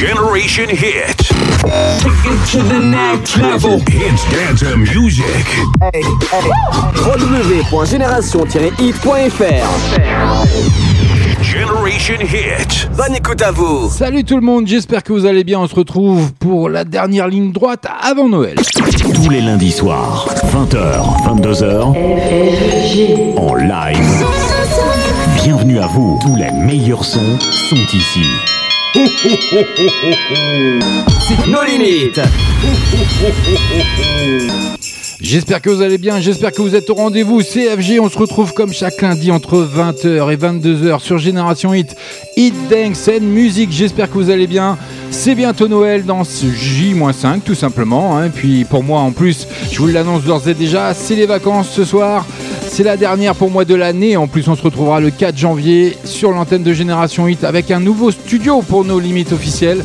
Generation Hit. to the next level. Hits dance music. Hey, www.génération-hit.fr Generation Hit. Bonne écoute à vous. Salut tout le monde, j'espère que vous allez bien. On se retrouve pour la dernière ligne droite avant Noël. Tous les lundis soirs, 20h, 22h, en live. Bienvenue à vous. Tous les meilleurs sons sont ici. Nos limites. J'espère que vous allez bien, j'espère que vous êtes au rendez-vous. CFG, on se retrouve comme chaque lundi entre 20h et 22h sur Génération Hit, Hit Dance and Music. J'espère que vous allez bien. C'est bientôt Noël dans ce J-5 tout simplement. Hein. Puis pour moi en plus, je vous l'annonce d'ores et déjà, c'est les vacances ce soir. C'est la dernière pour moi de l'année. En plus, on se retrouvera le 4 janvier sur l'antenne de Génération 8 avec un nouveau studio pour nos limites officielles.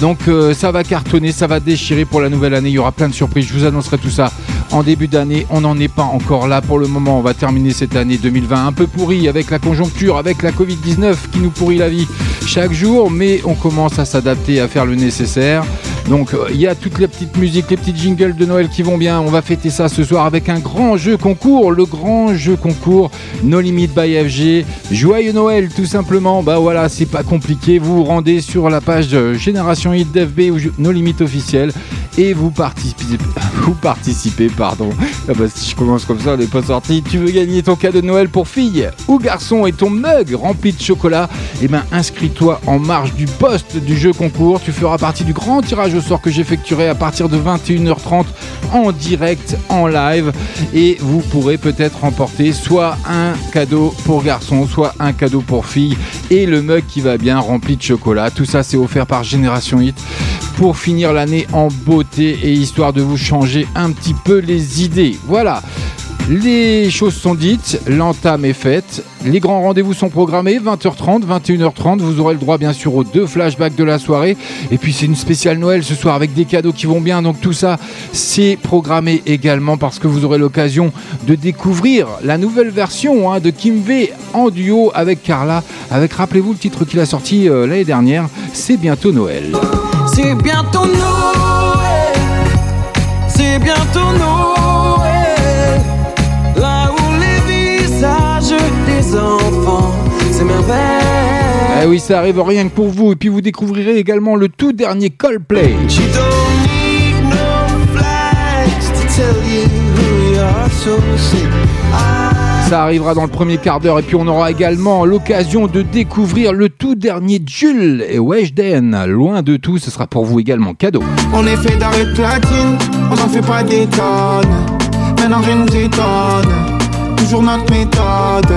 Donc euh, ça va cartonner, ça va déchirer pour la nouvelle année. Il y aura plein de surprises. Je vous annoncerai tout ça en début d'année. On n'en est pas encore là pour le moment. On va terminer cette année 2020 un peu pourrie avec la conjoncture, avec la Covid-19 qui nous pourrit la vie chaque jour. Mais on commence à s'adapter, à faire le nécessaire. Donc euh, il y a toutes les petites musiques, les petites jingles de Noël qui vont bien. On va fêter ça ce soir avec un grand jeu concours, le grand jeu concours No Limit by FG. Joyeux Noël tout simplement. Bah voilà, c'est pas compliqué. Vous vous rendez sur la page Génération Hit d'FB ou No Limit officiel et vous participez, vous participez, pardon. Ah bah, si je commence comme ça, on n'est pas sorti. Tu veux gagner ton cadeau de Noël pour fille ou garçon et ton mug rempli de chocolat? Eh ben, inscris-toi en marge du poste du jeu concours. Tu feras partie du grand tirage au sort que j'effectuerai à partir de 21h30 en direct, en live, et vous pourrez peut-être remporter soit un cadeau pour garçon, soit un cadeau pour fille, et le mug qui va bien rempli de chocolat. Tout ça, c'est offert par Génération Hit pour finir l'année en beauté et histoire de vous changer un petit peu les idées. Voilà. Les choses sont dites, l'entame est faite, les grands rendez-vous sont programmés, 20h30, 21h30, vous aurez le droit bien sûr aux deux flashbacks de la soirée, et puis c'est une spéciale Noël ce soir avec des cadeaux qui vont bien, donc tout ça c'est programmé également parce que vous aurez l'occasion de découvrir la nouvelle version hein, de Kim V en duo avec Carla, avec rappelez-vous le titre qu'il a sorti euh, l'année dernière, c'est bientôt Noël. C'est bientôt Noël. C'est bientôt Noël. Là où les visages des enfants, c'est merveille. Eh oui, ça arrive rien que pour vous. Et puis vous découvrirez également le tout dernier Coldplay. She don't need no flags to tell you who you are, so say I Ça arrivera dans le premier quart d'heure et puis on aura également l'occasion de découvrir le tout dernier Jules et Weshden. Loin de tout, ce sera pour vous également cadeau. On est fait d'arrêt platine, on n'en fait pas des tonnes. Maintenant rien nous étonne, toujours notre méthode.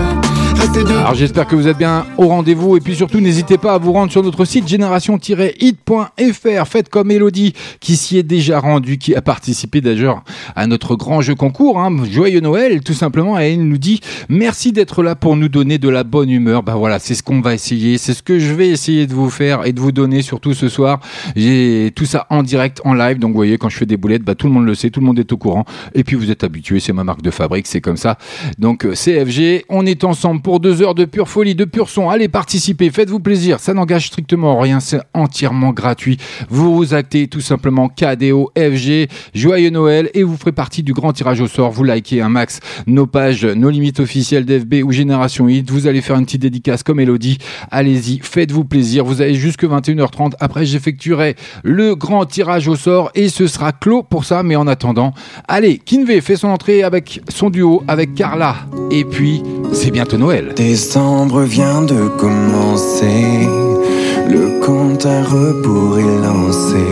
Alors j'espère que vous êtes bien au rendez-vous et puis surtout n'hésitez pas à vous rendre sur notre site génération-hit.fr. Faites comme Elodie qui s'y est déjà rendue, qui a participé d'ailleurs à notre grand jeu concours. Hein. Joyeux Noël tout simplement et elle nous dit merci d'être là pour nous donner de la bonne humeur. Bah voilà, c'est ce qu'on va essayer, c'est ce que je vais essayer de vous faire et de vous donner surtout ce soir. J'ai tout ça en direct, en live. Donc vous voyez quand je fais des boulettes, bah tout le monde le sait, tout le monde est au courant. Et puis vous êtes habitués, c'est ma marque de fabrique, c'est comme ça. Donc euh, CFG, on est ensemble pour deux heures de pure folie, de pur son. Allez participer, faites-vous plaisir, ça n'engage strictement rien, c'est entièrement gratuit. Vous vous actez tout simplement KDO, FG, joyeux Noël et vous ferez partie du grand tirage au sort. Vous likez un max nos pages, nos limites officielles d'FB ou Génération Hit. Vous allez faire une petite dédicace comme Elodie. Allez-y, faites-vous plaisir. Vous avez jusque 21h30. Après, j'effectuerai le grand tirage au sort et ce sera clos pour ça. Mais en attendant, allez, Kinvey fait son entrée avec son duo avec Carla. Et puis, c'est bientôt Noël. Décembre vient de commencer, le compte à rebours est lancé.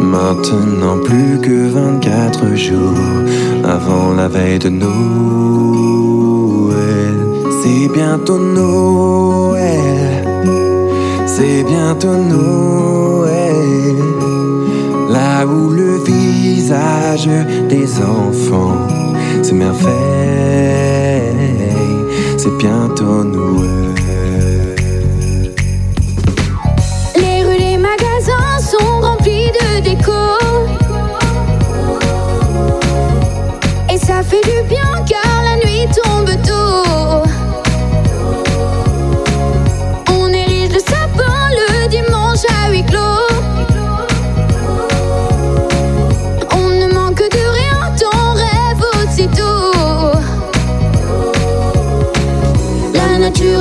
Maintenant plus que 24 jours avant la veille de Noël. C'est bientôt Noël, c'est bientôt Noël. Là où le visage des enfants, c'est merveille, c'est bientôt Noël. Les rues, les magasins sont remplis de déco. Et ça fait du bien car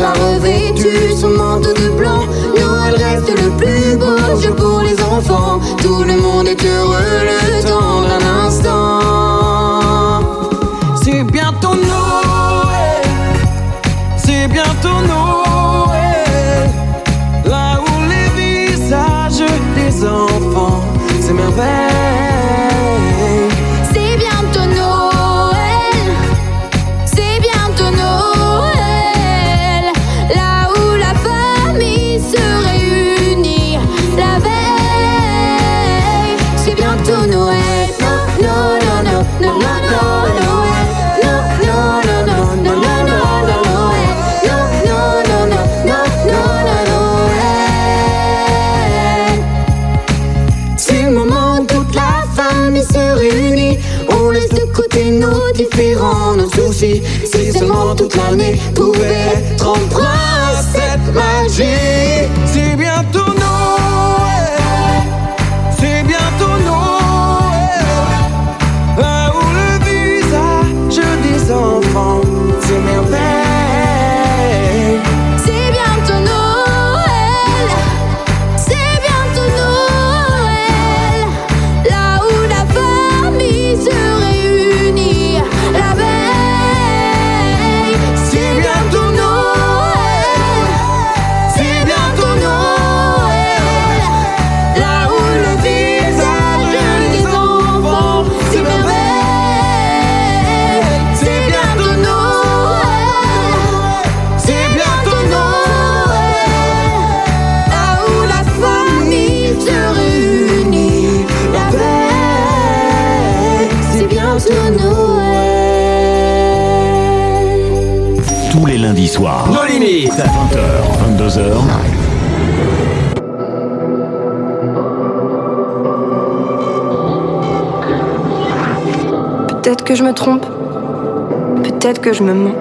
l'a revêtu son manteau de blanc. Noël reste le plus beau jeu pour les enfants. Tout le monde est heureux le temps toute l'année pouvait être à cette magie. Limites. 20h, 22h, Peut-être que je me trompe. Peut-être que je me mens.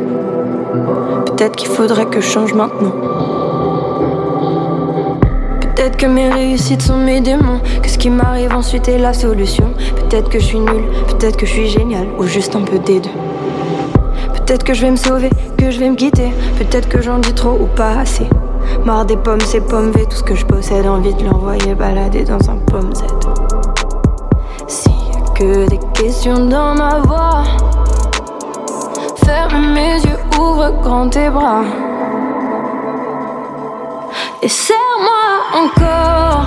Peut-être qu'il faudrait que je change maintenant. Peut-être que mes réussites sont mes démons. Que ce qui m'arrive ensuite est la solution. Peut-être que je suis nulle. Peut-être que je suis génial. Ou juste un peu des deux. Peut-être que je vais me sauver. Que je vais me quitter. Peut-être que j'en dis trop ou pas assez. Marre des pommes, ces pommes V. Tout ce que je possède. Envie de l'envoyer balader dans un pomme Z. S'il y a que des questions dans ma voix, ferme mes yeux, ouvre grand tes bras. Et serre-moi encore.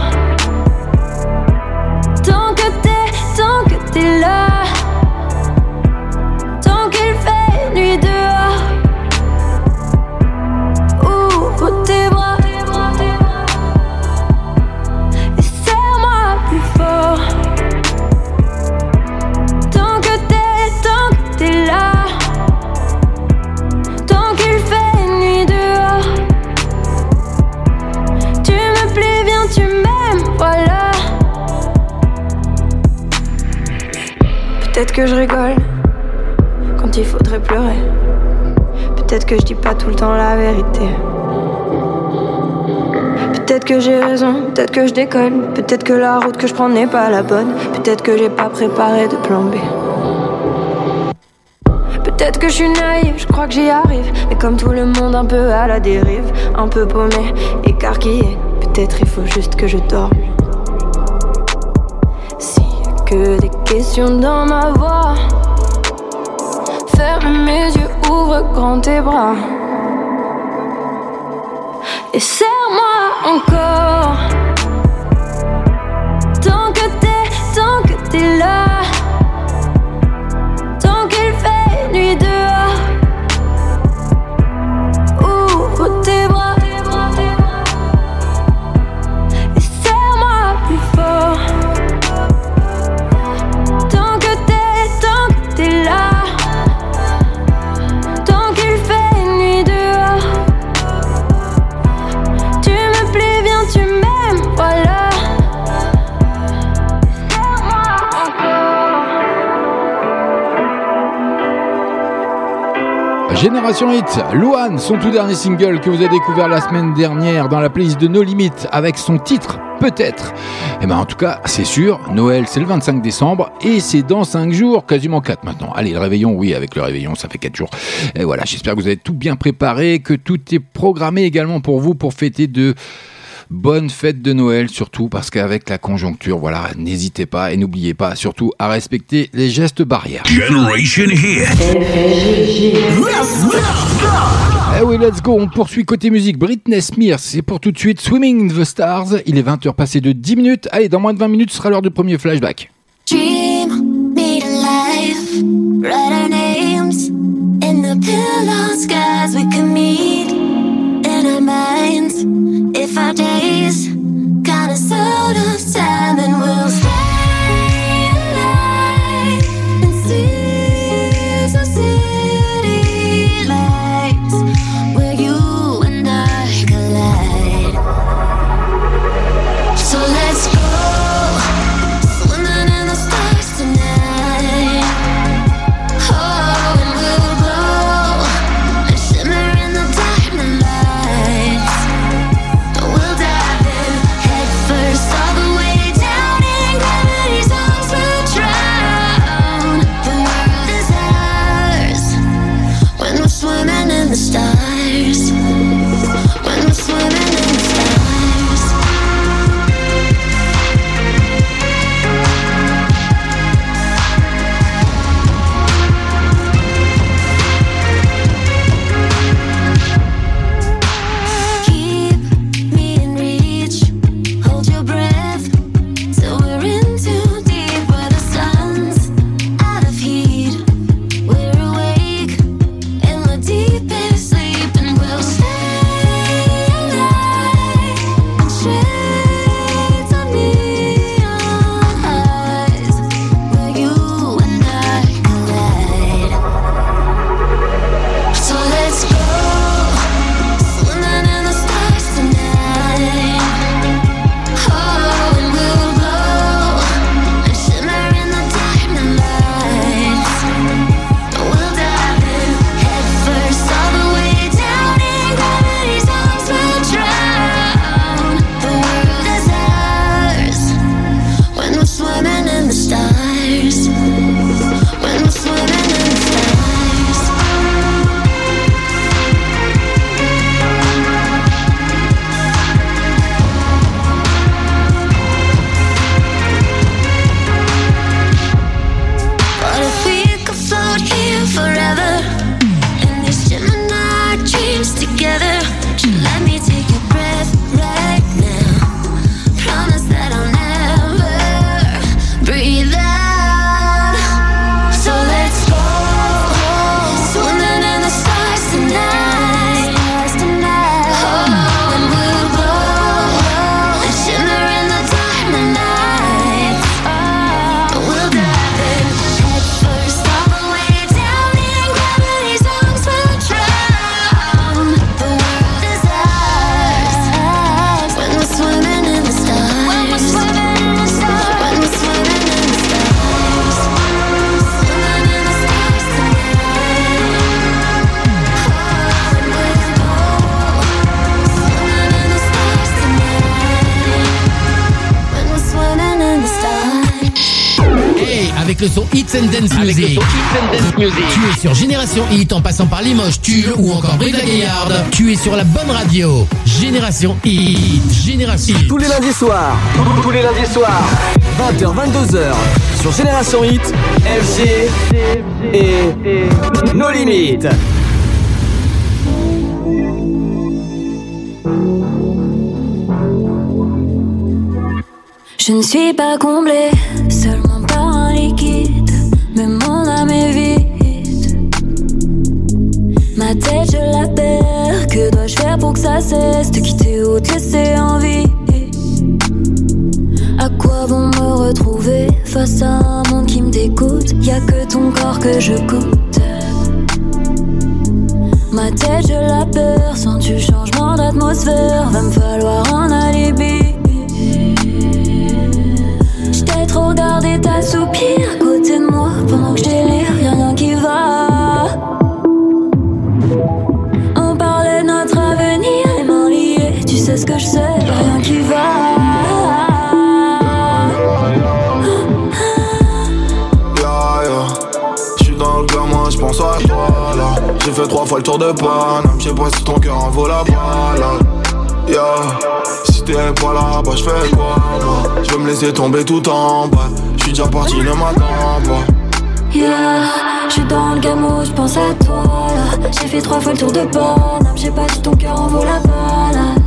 Tant que t'es, tant que t'es là. Peut-être que je rigole quand il faudrait pleurer. Peut-être que je dis pas tout le temps la vérité. Peut-être que j'ai raison, peut-être que je déconne. Peut-être que la route que je prends n'est pas la bonne. Peut-être que j'ai pas préparé de plan B. Peut-être que je suis naïve, je crois que j'y arrive. Mais comme tout le monde, un peu à la dérive. Un peu paumé, écarquillé. Peut-être il faut juste que je dorme. Des questions dans ma voix, ferme mes yeux, ouvre grand tes bras. Et serre-moi Génération Hit, Luan, son tout dernier single que vous avez découvert la semaine dernière dans la playlist de No Limites avec son titre peut-être. Et ben en tout cas, c'est sûr, Noël c'est le 25 décembre et c'est dans 5 jours, quasiment 4 maintenant. Allez, le réveillon, oui, avec le réveillon, ça fait 4 jours. Et voilà, j'espère que vous avez tout bien préparé, que tout est programmé également pour vous pour fêter de bonnes fêtes de Noël surtout parce qu'avec la conjoncture, voilà, n'hésitez pas et n'oubliez pas surtout à respecter les gestes barrières. Generation Hit. Eh oui, let's go, on poursuit côté musique. Britney Spears, c'est pour tout de suite Swimming in the Stars. Il est 20h passé de 10 minutes. Allez, dans moins de 20 minutes, ce sera l'heure du premier flashback. Dream, meet life, write our names in the pillow skies we could meet minds. If our days got us out of time, then we'll sur Génération Hit en passant par Limoges, Tulle ou encore Brive-la-Gaillarde. Tu es sur la bonne radio. Génération Hit. Génération Hit. Tous les lundis soirs. Tous les lundis soirs. 20h, 22h. Sur Génération Hit. FG. Et. Nos limites. Je ne suis pas comblée ça cesse de quitter ou te laisser en vie? À quoi bon me retrouver face à un monde qui me dégoûte? Y a que ton corps que je goûte. Ma tête, je la perds. Sens-tu le changement d'atmosphère? Va me falloir un fait trois fois le tour de Paname. Je sais pas si ton cœur en vaut la balade. Yeah. Si t'es pas là, bah j'fais quoi moi? Je me laisser tomber tout en bas. J'suis déjà parti, ne m'attends pas. Yeah, j'suis dans le gamo, j'pense à toi là. J'ai fait trois fois le tour de Paname. J'ai pas si ton cœur en vaut la balade.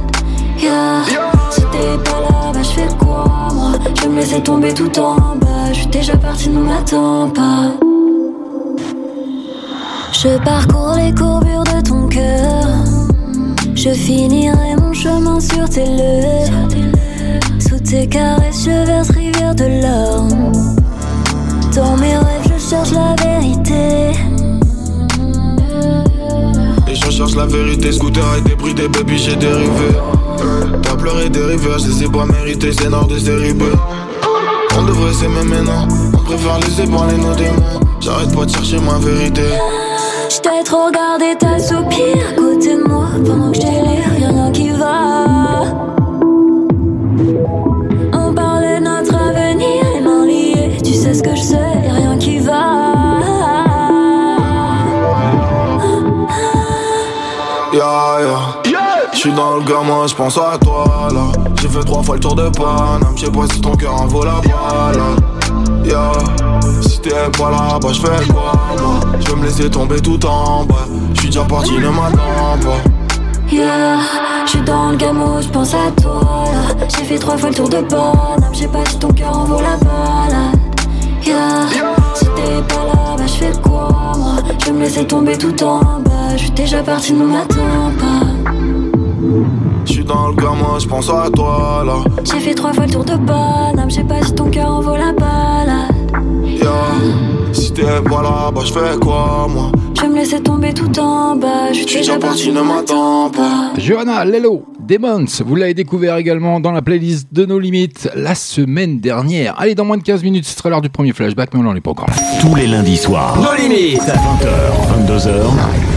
Yeah, si t'es pas là, bah j'fais quoi moi? Je me laisser tomber tout en bas. J'suis déjà parti, ne m'attends pas. Je parcours les courbures de ton cœur. Je finirai mon chemin sur tes lèvres. Sous tes caresses, je verse rivière de larmes. Dans mes rêves, je cherche la vérité. Et je cherche la vérité, scooter et débris des baby, j'ai dérivé. T'as pleuré des les ai pas mérités, c'est nord de série B. On devrait s'aimer maintenant, on préfère laisser parler nos démons. J'arrête pas de chercher ma vérité. J't'ai trop regardé ta soupir à côté de moi pendant que j'délire, rien qui va. On parlait de notre avenir, les mains liées, tu sais ce que je sais, y'a rien qui va. Yeah, yeah. J'suis dans le gamin, j'pense à toi là. J'ai fait trois fois le tour de Paname, j'sais pas ton cœur en vaut la balade. Yeah. Si t'es pas là, bah j'fais quoi moi? J'vais me laisser tomber tout en bas. J'suis déjà parti, ne m'attends pas. Yeah, j'suis dans le gamo, j'pense à toi là. J'ai fait trois fois le tour de Paname, j'ai pas si ton cœur en vaut la balade. Yeah, si t'es pas là, bah j'fais quoi moi? Je me laisser tomber tout en bas, j'suis déjà parti, ne m'attends pas. J'suis dans le gamin, j'pense à toi là. J'ai fait trois fois le tour de Paname, j'ai pas si ton cœur en vaut la balade. Yeah. Si t'es pas là, bah j'fais quoi moi? Je vais me laisser tomber tout en bas, je suis déjà parti, ne m'attends pas. Johanna, Lelo, Demons, vous l'avez découvert également dans la playlist de nos limites la semaine dernière. Allez, dans moins de 15 minutes, ce sera l'heure du premier flashback, mais on n'en est pas encore là. Tous les lundis soirs. Nos limites 20h, 22h.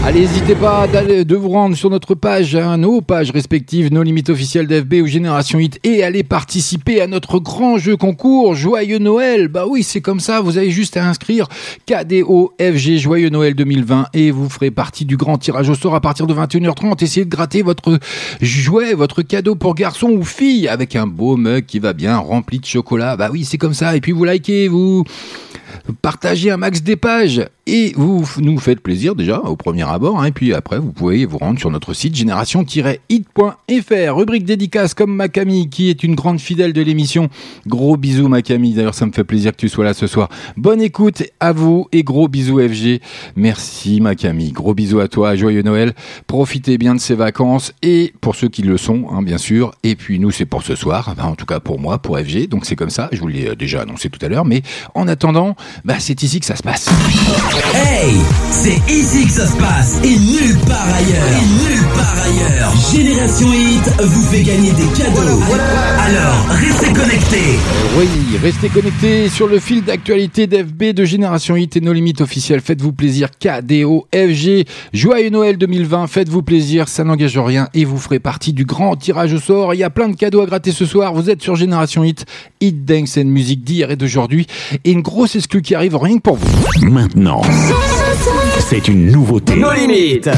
Allez, n'hésitez pas d'aller, de vous rendre sur notre page, hein, nos pages respectives, nos limites officielles d'FB ou Génération Hit, et aller participer à notre grand jeu concours Joyeux Noël. Bah oui, c'est comme ça, vous avez juste à inscrire KDO FG Joyeux Noël 2020 et vous ferez partie du grand tirage au sort à partir de 21h30. Essayez de gratter votre jouet, votre cadeau pour garçon ou fille avec un beau mug qui va bien rempli de chocolat. Bah oui, c'est comme ça. Et puis vous likez, vous partagez un max des pages et vous nous faites plaisir déjà au premier abord. hein. et puis après, vous pouvez vous rendre sur notre site génération-hit.fr. Rubrique dédicace comme ma Camille qui est une grande fidèle de l'émission. Gros bisous ma Camille. D'ailleurs, ça me fait plaisir que tu sois là ce soir. Bonne écoute à vous et gros bisous FG. Merci ma Camille. Gros bisous à toi. Joyeux Noël. Profitez bien de ces vacances et pour ceux qui le sont, hein, bien sûr. Et puis nous, c'est pour ce soir. En tout cas pour moi, pour FG. Donc c'est comme ça. Je vous l'ai euh, déjà annoncé tout à l'heure. Mais en attendant, bah, c'est ici que ça se passe. Hey, c'est ici que ça se passe et nulle part ailleurs. Et nulle part ailleurs. Génération Hit vous fait gagner des cadeaux. Alors, restez connectés. Oui, restez connectés sur le fil d'actualité d'FB de Génération Hit et nos limites officielles. Faites-vous plaisir, KDO, FG, Joyeux Noël 2020, faites-vous plaisir, ça n'engage rien et vous ferez partie du grand tirage au sort. Il y a plein de cadeaux à gratter ce soir. Vous êtes sur Génération Hit, Hit Dance and Music d'hier et d'aujourd'hui et une grosse qui arrive rien que pour vous. Maintenant, c'est une nouveauté. Nos limites.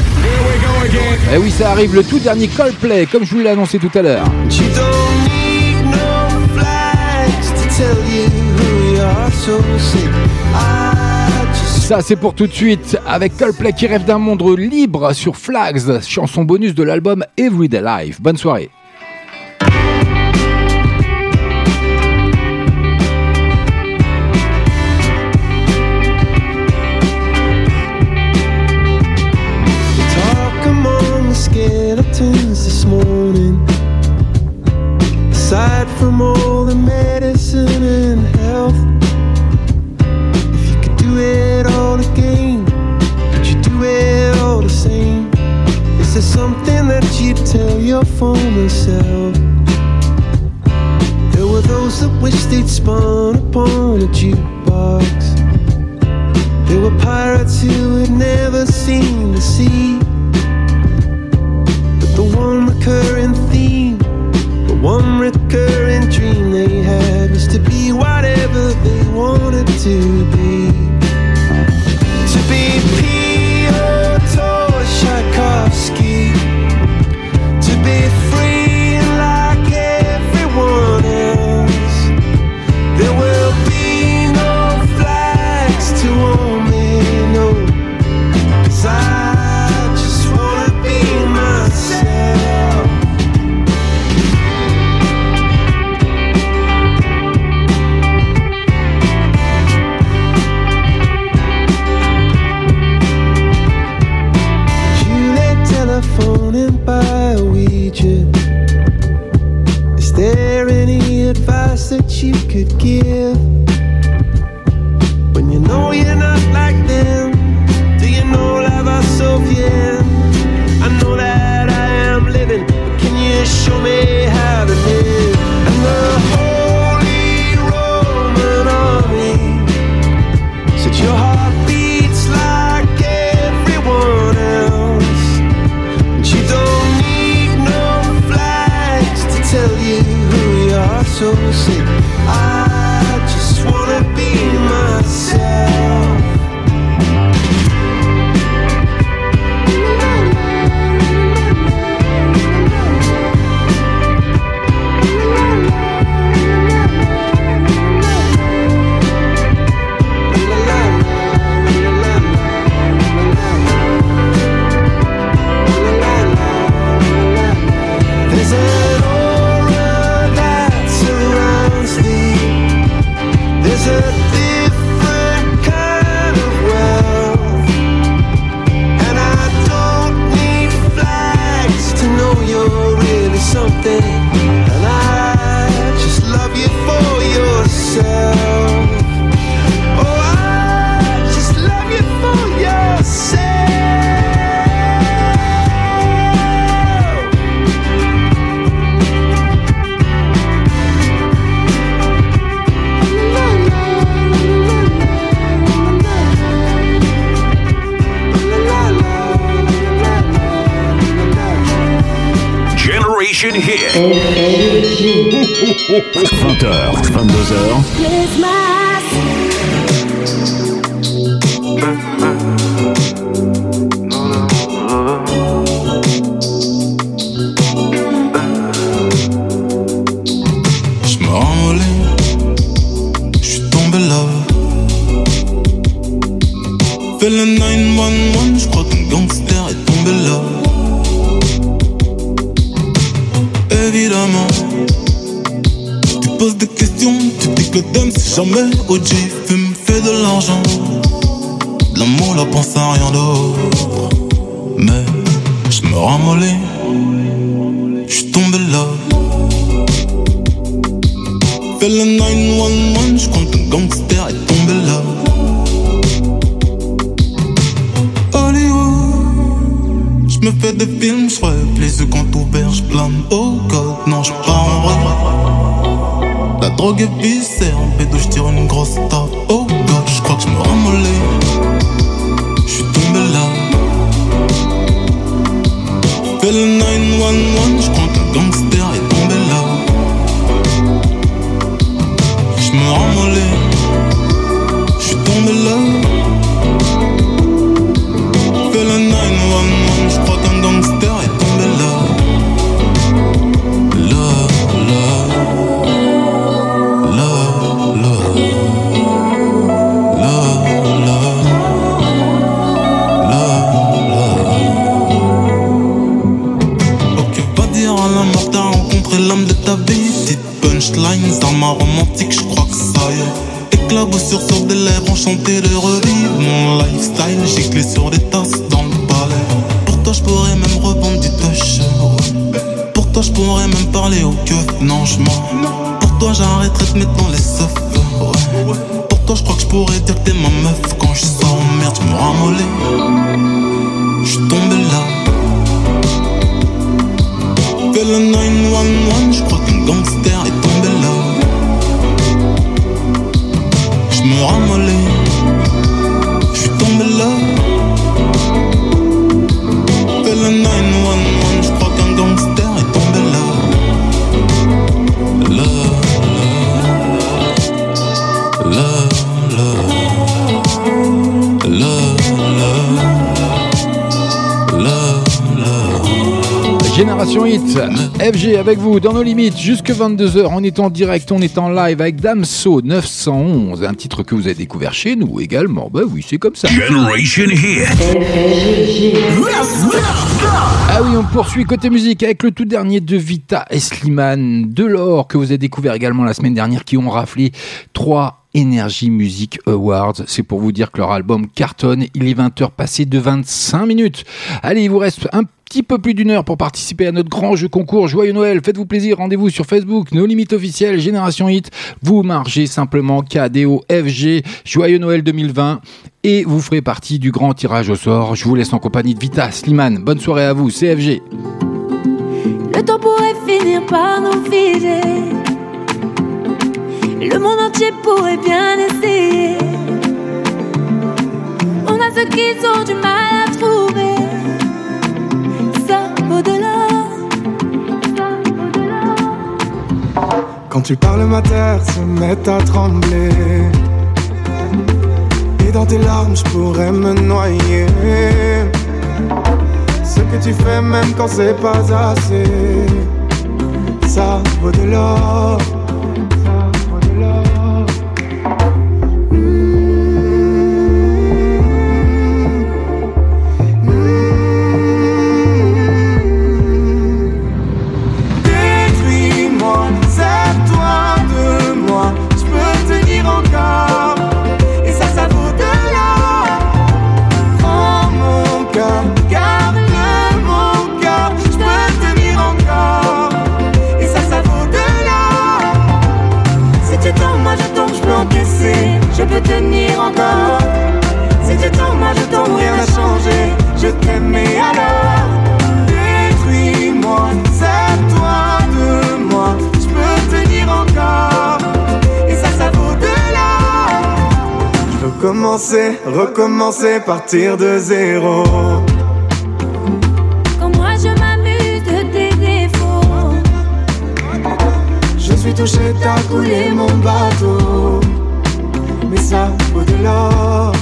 Eh oui, ça arrive le tout dernier Coldplay, comme je vous l'ai annoncé tout à l'heure. Ça, c'est pour tout de suite avec Coldplay qui rêve d'un monde libre sur Flags, chanson bonus de l'album Everyday Life. Bonne soirée. Aside from all the medicine and health, if you could do it all again, would you do it all the same? Is there something that you'd tell your former self? There were those that wished they'd spun upon a jukebox. There were pirates who had never seen the sea. But the one recurring one recurring dream they had was to be whatever they wanted to be. To be could give. 20h, 22h. au Limite jusque 22h. On est en direct, on est en live avec Damso 911, un titre que vous avez découvert chez nous également. Bah oui, c'est comme ça. Ah oui, on poursuit côté musique avec le tout dernier de Vita et Slimane Delors que vous avez découvert également la semaine dernière qui ont raflé 3 Energy Music Awards. C'est pour vous dire que leur album cartonne. Il est 20h passé de 25 minutes. Allez, il vous reste un petit peu plus d'une heure pour participer à notre grand jeu concours. Joyeux Noël, faites-vous plaisir, rendez-vous sur Facebook, nos limites officielles, Génération Hit. Vous margez simplement KDOFG, Joyeux Noël 2020 et vous ferez partie du grand tirage au sort. Je vous laisse en compagnie de Vita, Slimane. Bonne soirée à vous, CFG. Le temps pourrait finir par nous. Le monde entier pourrait bien essayer. On a ceux qui ont du mal à Quand tu parles, ma terre se met à trembler. Et dans tes larmes, je pourrais me noyer. Ce que tu fais, même quand c'est pas assez, ça vaut de l'or. recommencer, recommencer, partir de zéro. Quand moi je m'amuse de tes défauts, je suis touché, t'as coulé mon bateau, mais ça vaut de l'or.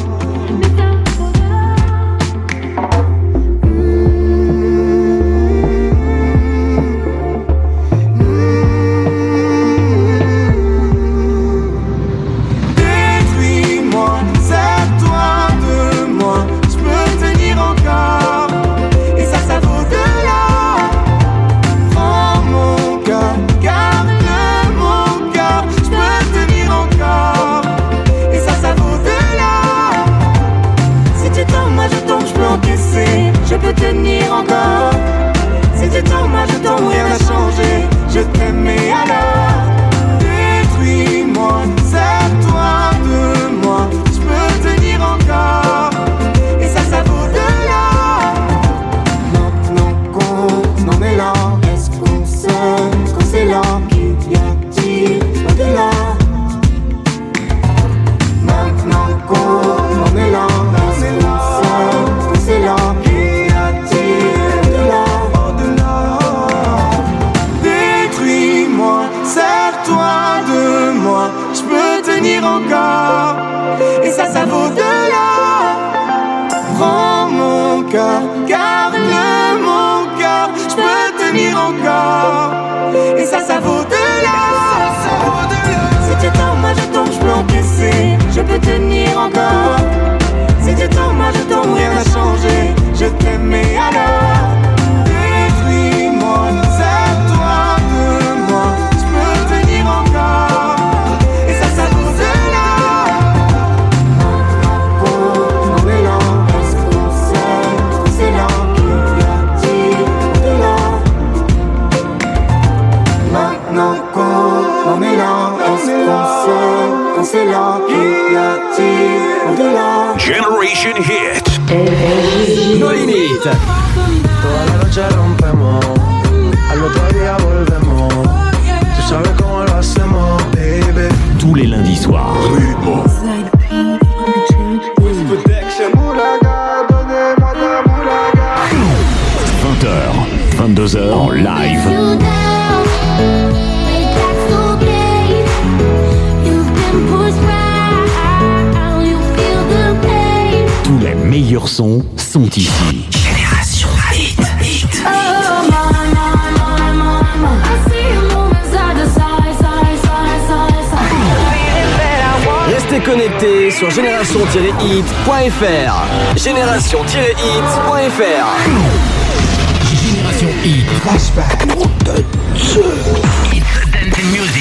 meilleurs sons sont ici. Génération hit, hit. Restez connectés sur génération-hit.fr. Génération-hit.fr. Génération Hit. Flashback. Hit the music.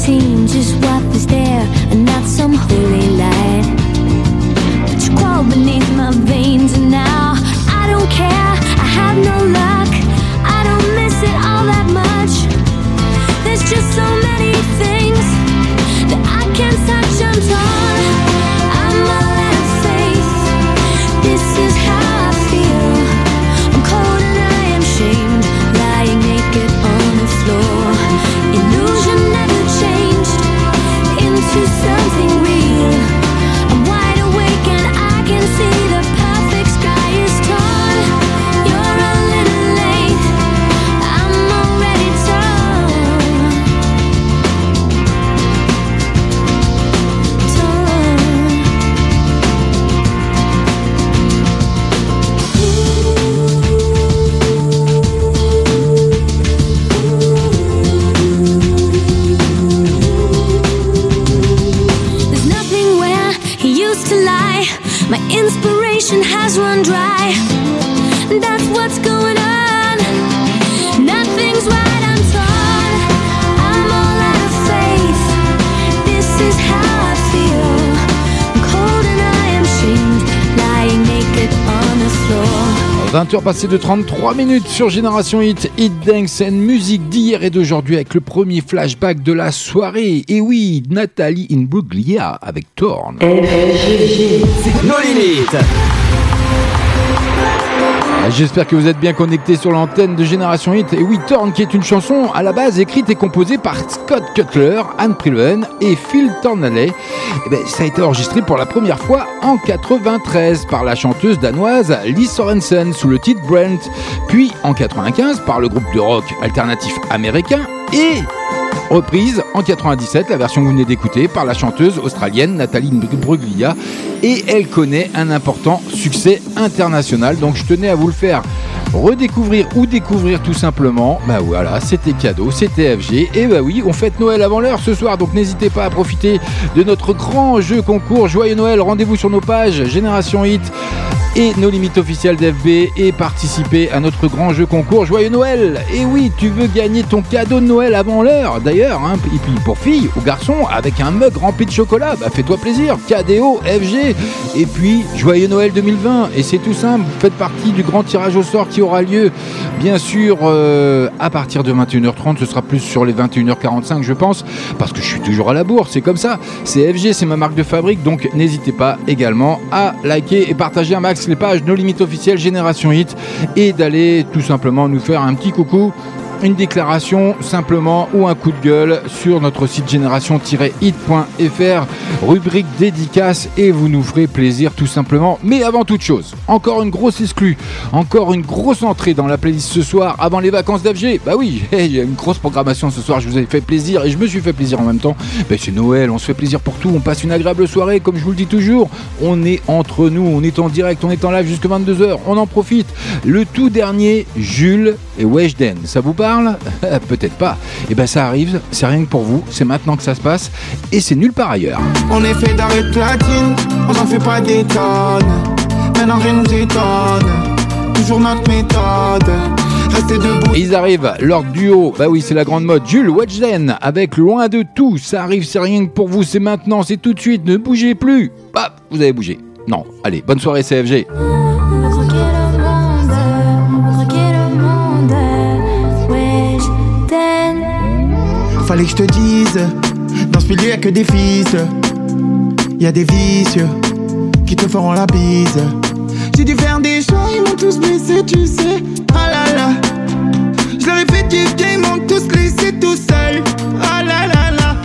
Seen just what 20h passées de 33 minutes sur Génération Hit, Hit Dance and musique d'hier et d'aujourd'hui avec le premier flashback de la soirée. Et oui, Nathalie Imbruglia avec Torn. Nos limites. J'espère que vous êtes bien connectés sur l'antenne de Génération Hit. Et oui, Torn, qui est une chanson à la base écrite et composée par Scott Cutler, Anne Prillen et Phil Tornalley. Eh ben, ça a été enregistré pour la première fois en 93 par la chanteuse danoise Lee Sorensen sous le titre Brent, puis en 95 par le groupe de rock alternatif américain et reprise en 97, la version que vous venez d'écouter, par la chanteuse australienne Nathalie Bruglia. Et elle connaît un important succès international. Donc je tenais à vous le faire redécouvrir ou découvrir tout simplement. Bah voilà, c'était cadeau, c'était FG. Et bah oui, on fête Noël avant l'heure ce soir. Donc n'hésitez pas à profiter de notre grand jeu concours Joyeux Noël. Rendez-vous sur nos pages Génération Hit et nos limites officielles d'FB et participer à notre grand jeu concours Joyeux Noël. Et oui, tu veux gagner ton cadeau de Noël avant l'heure. D'ailleurs, hein, et puis pour filles ou garçons avec un mug rempli de chocolat, bah fais-toi plaisir, KDO, FG, et puis Joyeux Noël 2020. Et c'est tout simple, faites partie du grand tirage au sort qui aura lieu bien sûr euh, à partir de 21h30, ce sera plus sur les 21h45 je pense, parce que je suis toujours à la bourre, c'est comme ça. C'est FG, c'est ma marque de fabrique, donc n'hésitez pas également à liker et partager un max les pages Nos Limites officielles Génération Hit et d'aller tout simplement nous faire un petit coucou une déclaration simplement ou un coup de gueule sur notre site génération-hit.fr, rubrique dédicace et vous nous ferez plaisir tout simplement. Mais avant toute chose, encore une grosse exclue, encore une grosse entrée dans la playlist ce soir avant les vacances d'FG. Bah oui, il y a une grosse programmation ce soir, je vous ai fait plaisir et je me suis fait plaisir en même temps. Bah, c'est Noël, on se fait plaisir pour tout, on passe une agréable soirée comme je vous le dis toujours. On est entre nous, on est en direct, on est en live jusqu'à 22h, on en profite. Le tout dernier, Jules et Weshden, ça vous parle? Peut-être pas. Et ben ça arrive, c'est rien que pour vous, c'est maintenant que ça se passe et c'est nulle part ailleurs. On est fait d'arrêt de platine, on s'en fait pas des tonnes. Maintenant rien nous étonne, toujours notre méthode. Restez debout. Ils arrivent, leur duo, bah oui, c'est la grande mode. Jules Wedgden avec Loin de tout. Ça arrive, c'est rien que pour vous, c'est maintenant, c'est tout de suite. Ne bougez plus. Bah, vous avez bougé. Non, allez, bonne soirée CFG. Fallait que je te dise, dans ce milieu y'a que des fils. Y a des vicieux qui te feront la bise. J'ai dû faire des choix, ils m'ont tous blessé, tu sais. Ah là là. Je leur ai fait du bien, ils m'ont tous laissé tout seul. Ah là là là.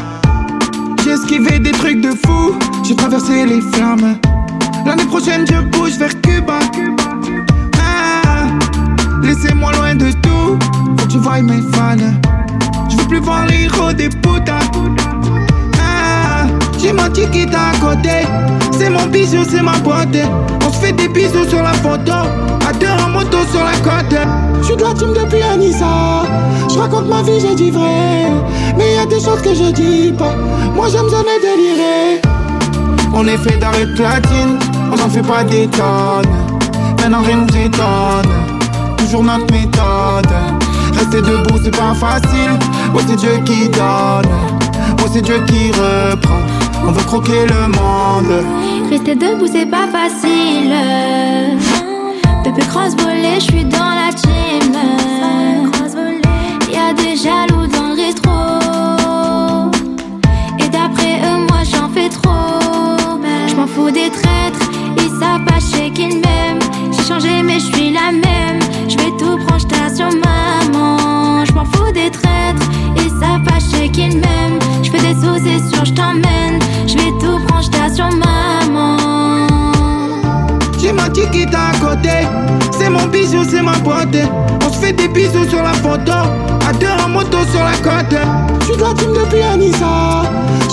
J'ai esquivé des trucs de fou, j'ai traversé les flammes. L'année prochaine, je bouge vers Cuba. Ah, laissez-moi loin de tout, faut que tu voies mes fans. Je veux plus voir les héros des putas. Ah, j'ai menti qui t'a à côté. C'est mon bisou, c'est ma beauté. On se fait des bisous sur la photo. À deux en moto sur la côte. Je suis de la team depuis Anissa. Je raconte ma vie, j'ai dit vrai. Mais y a des choses que je dis pas. Moi j'aime jamais délirer. On est fait d'arrêt platine. On n'en fait pas des tonnes. Maintenant rien nous étonne. Toujours notre méthode. Rester debout, c'est pas facile. Ouais, c'est Dieu qui donne. Ouais, c'est Dieu qui reprend. On veut croquer le monde. Rester debout, c'est pas facile. Depuis cross volé, je suis dans la team. Y'a des jaloux je t'emmène. Je vais tout projeter sur maman. J'ai menti qui t'a à côté. C'est mon bisou, c'est ma beauté. On se fait des bisous sur la photo. À deux en moto sur la côte. Je suis de la team depuis Anissa.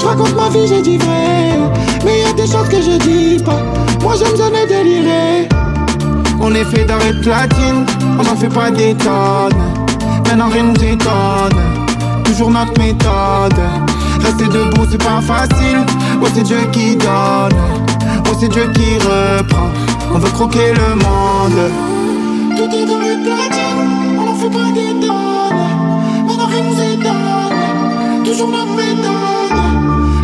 Je raconte ma vie, j'ai dit vrai. Mais y a des choses que je dis pas. Moi j'aime jamais délirer. On est fait d'arrêt platine. On n'en fait pas des tonnes. Maintenant rien nous étonne. Toujours notre méthode. Rester debout, c'est pas facile. Ouais, c'est Dieu qui donne. Ouais, c'est Dieu qui reprend. On veut croquer le monde. Tout est dans les platines, on n'en fait pas des tonnes. Maintenant rien nous étonne. Toujours notre méthode.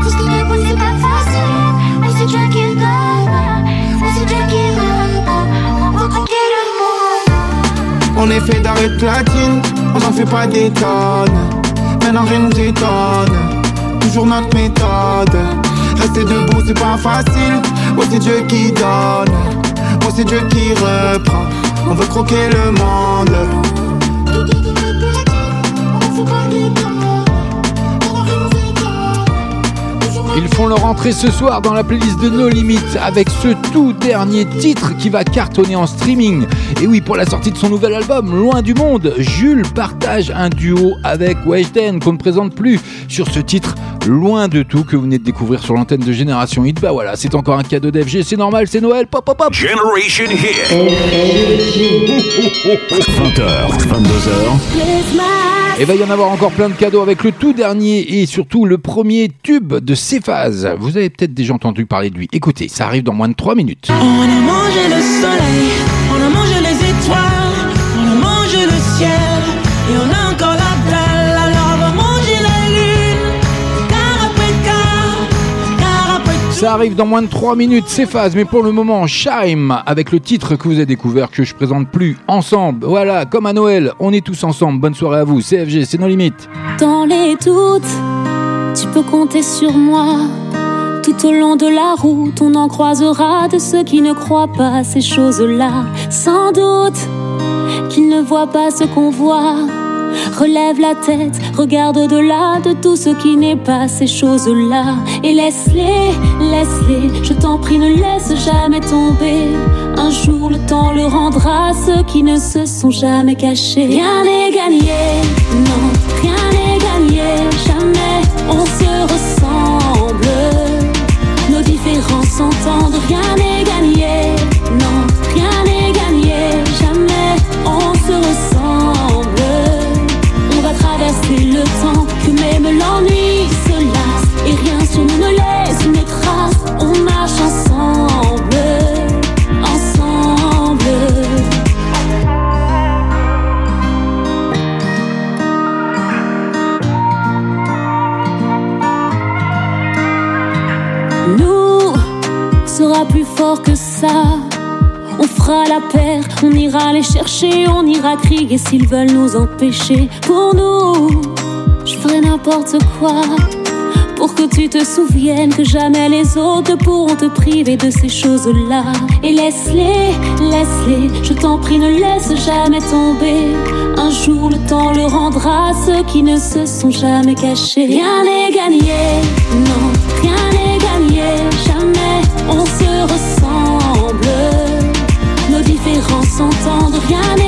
Rester debout, c'est pas facile. Ouais, c'est Dieu qui donne. Ouais, c'est Dieu qui reprend. On veut croquer le monde. On est fait d'arrêt platine, on n'en fait pas des tonnes. Maintenant rien nous étonne. Toujours notre méthode. Rester debout, c'est pas facile. Ouais, c'est Dieu qui donne. Ouais, c'est Dieu qui reprend. On veut croquer le monde. Ils font leur entrée ce soir dans la playlist de No Limit avec ce tout dernier titre qui va cartonner en streaming. Et oui, pour la sortie de son nouvel album, Loin du Monde, Jules partage un duo avec Weshden qu'on ne présente plus sur ce titre Loin de tout que vous venez de découvrir sur l'antenne de Génération Hit. Bah voilà, c'est encore un cadeau d'FG, c'est normal, c'est Noël, pop pop pop. Generation Hit. 20h, 22h, Et va y en avoir encore plein de cadeaux avec le tout dernier et surtout le premier tube de Cephas. Vous avez peut-être déjà entendu parler de lui. Écoutez, ça arrive dans moins de 3 minutes. On a mangé le soleil, Ça arrive dans moins de 3 minutes, Cephas, mais pour le moment, Shime, avec le titre que vous avez découvert, que je présente plus, ensemble. Voilà, comme à Noël, on est tous ensemble. Bonne soirée à vous, CFG, c'est nos limites. Dans les doutes, tu peux compter sur moi. Tout au long de la route, on en croisera de ceux qui ne croient pas ces choses-là. Sans doute qu'ils ne voient pas ce qu'on voit. Relève la tête, regarde au-delà de tout ce qui n'est pas ces choses-là. Et laisse-les, laisse-les, je t'en prie, ne laisse jamais tomber. Un jour, le temps le rendra ceux qui ne se sont jamais cachés. Rien n'est gagné, non, rien n'est gagné, jamais on se ressemble. Nos différences s'entendent, rien n'est gagné, non, plus fort que ça. On fera la paire, on ira les chercher, on ira crier s'ils veulent nous empêcher. Pour nous, je ferai n'importe quoi. Pour que tu te souviennes que jamais les autres pourront te priver de ces choses-là. Et laisse-les, laisse-les, je t'en prie, ne laisse jamais tomber. Un jour le temps le rendra à ceux qui ne se sont jamais cachés. Rien n'est gagné, non, rien n'est jamais on se ressemble. Nos différences s'entendent, rien n'est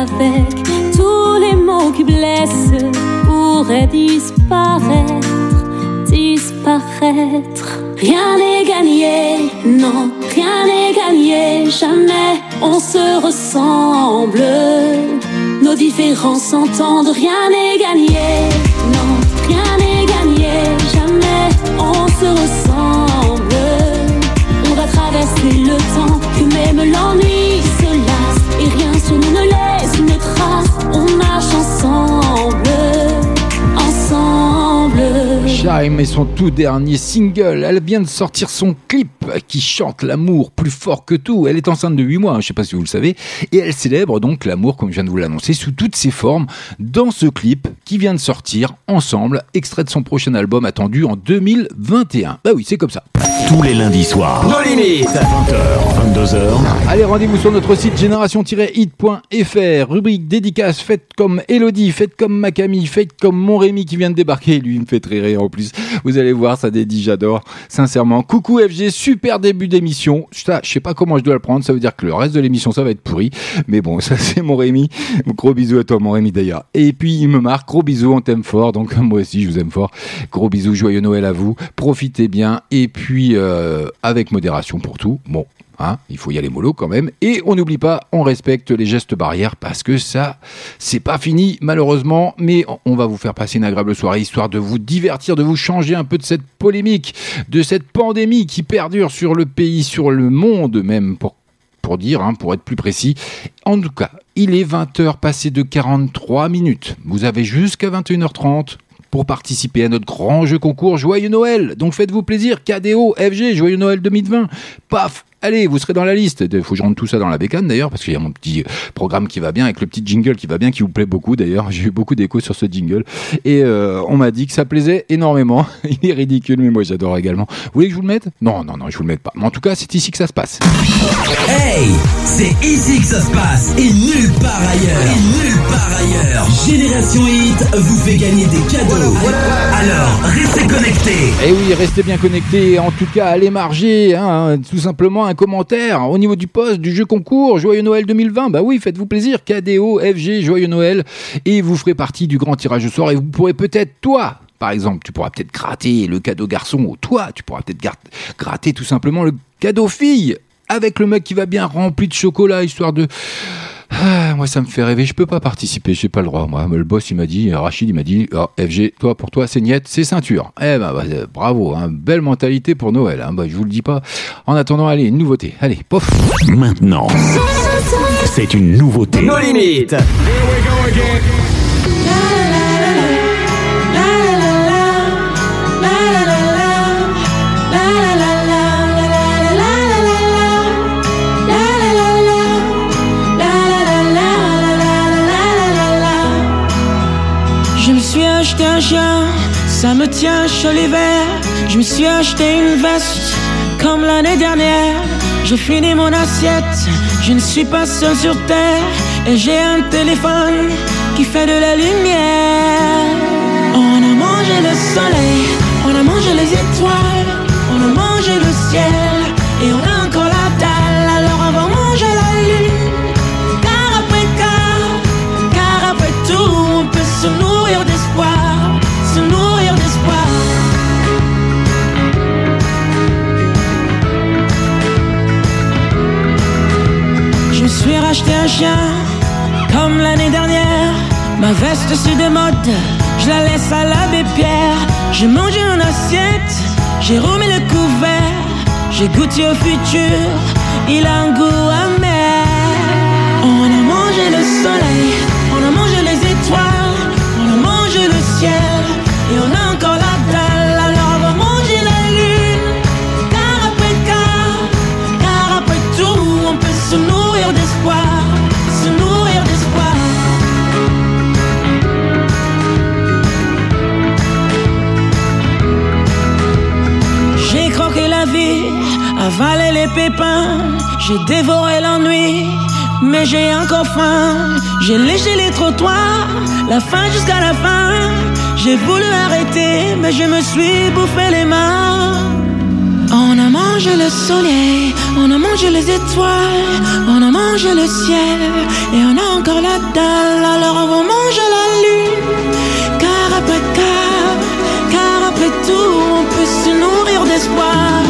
avec, tous les mots qui blessent pourraient disparaître disparaître. Rien n'est gagné, non, rien n'est gagné, jamais on se ressemble. Nos différences s'entendent, rien n'est gagné, Shime et son tout dernier single. Elle vient de sortir son clip qui chante l'amour plus fort que tout. Elle est enceinte de 8 mois, hein, je sais pas si vous le savez, et elle célèbre donc l'amour, comme je viens de vous l'annoncer, sous toutes ses formes dans ce clip qui vient de sortir ensemble, extrait de son prochain album attendu en 2021. Bah oui, c'est comme ça. Tous les lundis soirs. Nos limites. 20h, 22h. Allez, rendez-vous sur notre site génération-hit.fr. Rubrique dédicace, faites comme Elodie, faites comme Macami, faites comme mon Rémi qui vient de débarquer. Lui, il me fait très rire en plus. Vous allez voir, ça dédie, j'adore. Sincèrement. Coucou FG, super début d'émission. Je sais pas comment je dois le prendre. Ça veut dire que le reste de l'émission, ça va être pourri. Mais bon, ça, c'est mon Rémi. Gros bisous à toi, mon Rémi, d'ailleurs. Et puis, il me marque. Gros bisous, on t'aime fort. Donc, moi aussi, je vous aime fort. Gros bisous, joyeux Noël à vous. Profitez bien. Et puis, euh, avec modération pour tout. Bon, Hein, il faut y aller mollo quand même. Et on n'oublie pas, on respecte les gestes barrières parce que ça, c'est pas fini malheureusement. Mais on va vous faire passer une agréable soirée histoire de vous divertir, de vous changer un peu de cette polémique, de cette pandémie qui perdure sur le pays, sur le monde même pour pour dire, hein, pour être plus précis. En tout cas, il est 20h passé de 43 minutes. Vous avez jusqu'à 21h30 pour participer à notre grand jeu concours Joyeux Noël. Donc faites-vous plaisir, KDO, FG, Joyeux Noël 2020. Paf Allez, vous serez dans la liste. Il faut que je rentre tout ça dans la bécane d'ailleurs, parce qu'il y a mon petit programme qui va bien, avec le petit jingle qui va bien, qui vous plaît beaucoup d'ailleurs. J'ai eu beaucoup d'échos sur ce jingle. Et euh, on m'a dit que ça plaisait énormément. Il est ridicule, mais moi j'adore également. Vous voulez que je vous le mette? Non, non, non, je vous le mette pas. Mais en tout cas, c'est ici que ça se passe. Hey, c'est ici que ça se passe et nulle part ailleurs. Et nulle part ailleurs. Génération Hit vous fait gagner des cadeaux. Alors, restez connectés. Et oui, restez bien connectés. En tout cas, allez marger, hein, tout simplement commentaire au niveau du poste du jeu concours Joyeux Noël 2020. Bah oui, faites-vous plaisir. KDO, FG, Joyeux Noël. Et vous ferez partie du grand tirage de soir. Et vous pourrez peut-être, toi, par exemple, tu pourras peut-être gratter le cadeau garçon. Ou toi, tu pourras peut-être gratter tout simplement le cadeau fille. Avec le mec qui va bien rempli de chocolat, histoire de... Ah, moi, ça me fait rêver. Je peux pas participer. J'ai pas le droit. Moi, le boss, il m'a dit, Rachid, il m'a dit, oh, FG, toi, pour toi, c'est niette, c'est ceinture. Eh ben, bah, euh, bravo, hein, belle mentalité pour Noël. Hein. Bah, je vous le dis pas. En attendant, allez, une nouveauté. Allez, pof. Maintenant, c'est une nouveauté. Nos limites. Je ça me tient chaud l'hiver. Je me suis acheté une veste, comme l'année dernière. J'ai fini mon assiette, je ne suis pas seul sur terre. Et j'ai un téléphone qui fait de la lumière. On a mangé le soleil, on a mangé les étoiles, on a mangé le ciel. Et on a suis racheté un chien, comme l'année dernière. Ma veste se démode, je la laisse à l'abbé Pierre. J'ai mangé en assiette, j'ai remis le couvert. J'ai goûté au futur, il a un goût avalé les pépins, j'ai dévoré l'ennui, mais j'ai encore faim. J'ai léché les trottoirs, la fin jusqu'à la fin. J'ai voulu arrêter, mais je me suis bouffé les mains. On a mangé le soleil, on a mangé les étoiles, on a mangé le ciel, et on a encore la dalle, alors on va manger la lune. Car après car, car après tout, on peut se nourrir d'espoir.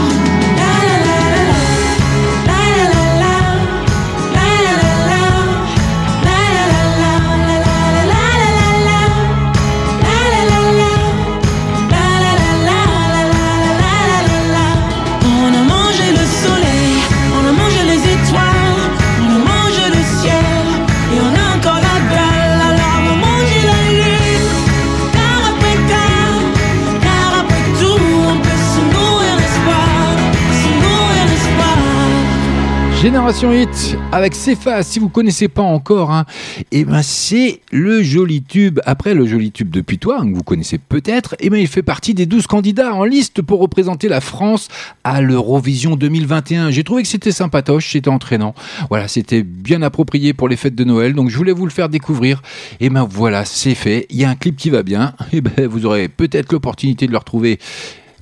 Génération Hit avec Cephas, si vous connaissez pas encore, hein, eh ben c'est le joli tube. Après le joli tube depuis toi, hein, que vous connaissez peut-être, eh ben il fait partie des 12 candidats en liste pour représenter la France à l'Eurovision 2021. J'ai trouvé que c'était sympatoche, c'était entraînant. Voilà, c'était bien approprié pour les fêtes de Noël, donc je voulais vous le faire découvrir. Et ben voilà, c'est fait. Il y a un clip qui va bien. Et ben vous aurez peut-être l'opportunité de le retrouver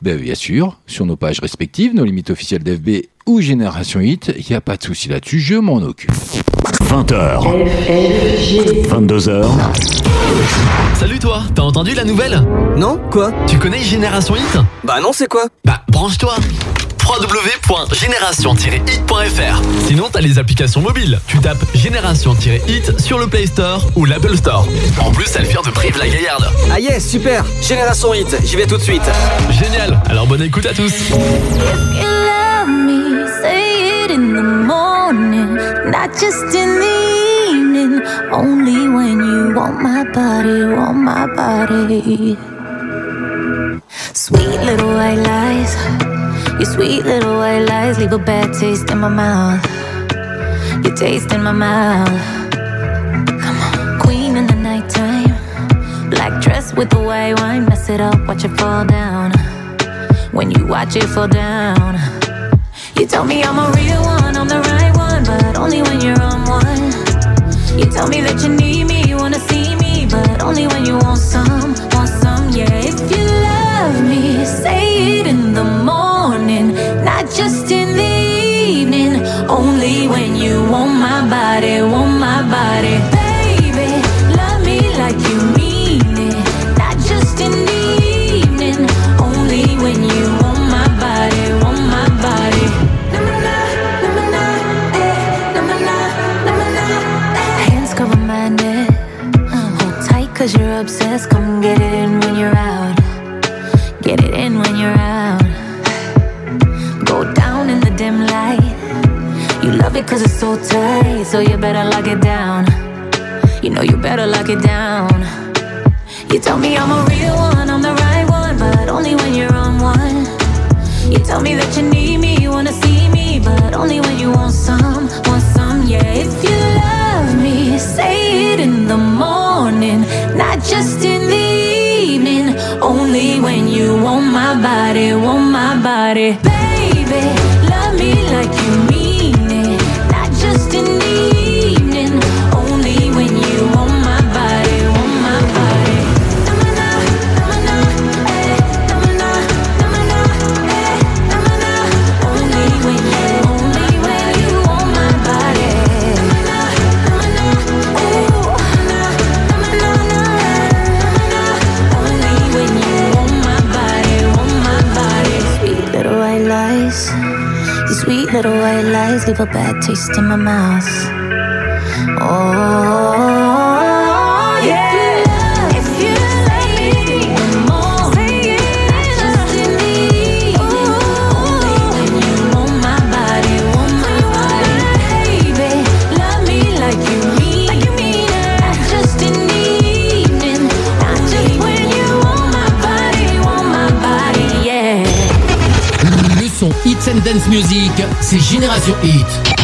ben, bien sûr, sur nos pages respectives, nos limites officielles d'FB ou Génération Hit, il n'y a pas de souci là-dessus, je m'en occupe. 20h. 22h. Salut toi, t'as entendu la nouvelle? Non Quoi? Tu connais Génération Hit? Bah non, c'est quoi? Bah branche-toi www.génération-hit.fr Sinon t'as les applications mobiles. Tu tapes Génération-hit sur le Play Store ou l'Apple Store. En plus, elle vient de Brive-la-Gaillarde. Ah yes, super Génération Hit, j'y vais tout de suite. Génial Alors bonne écoute à tous in the morning, not just in the evening. Only when you want my body, want my body. Sweet little white lies, your sweet little white lies leave a bad taste in my mouth. Your taste in my mouth. Come on, queen in the nighttime, black dress with the white wine, mess it up, watch it fall down. When you watch it fall down. You tell me I'm a real one, I'm the right one, but only when you're on one. You tell me that you need me, you wanna see me, but only when you want some, want some, yeah. If you love me, say it in the morning, not just in the evening. Only when you want my body, want my body. So tight. So you better lock it down. You know you better lock it down. You tell me I'm a real one, I'm the right one, but only when you're on one. You tell me that you need me, you wanna see me, but only when you want some, want some, yeah. If you love me, say it in the morning, not just in the evening. Only when you want my body, want my body. leave a bad taste in my mouth. Oh. Dance Music, c'est Génération Hit.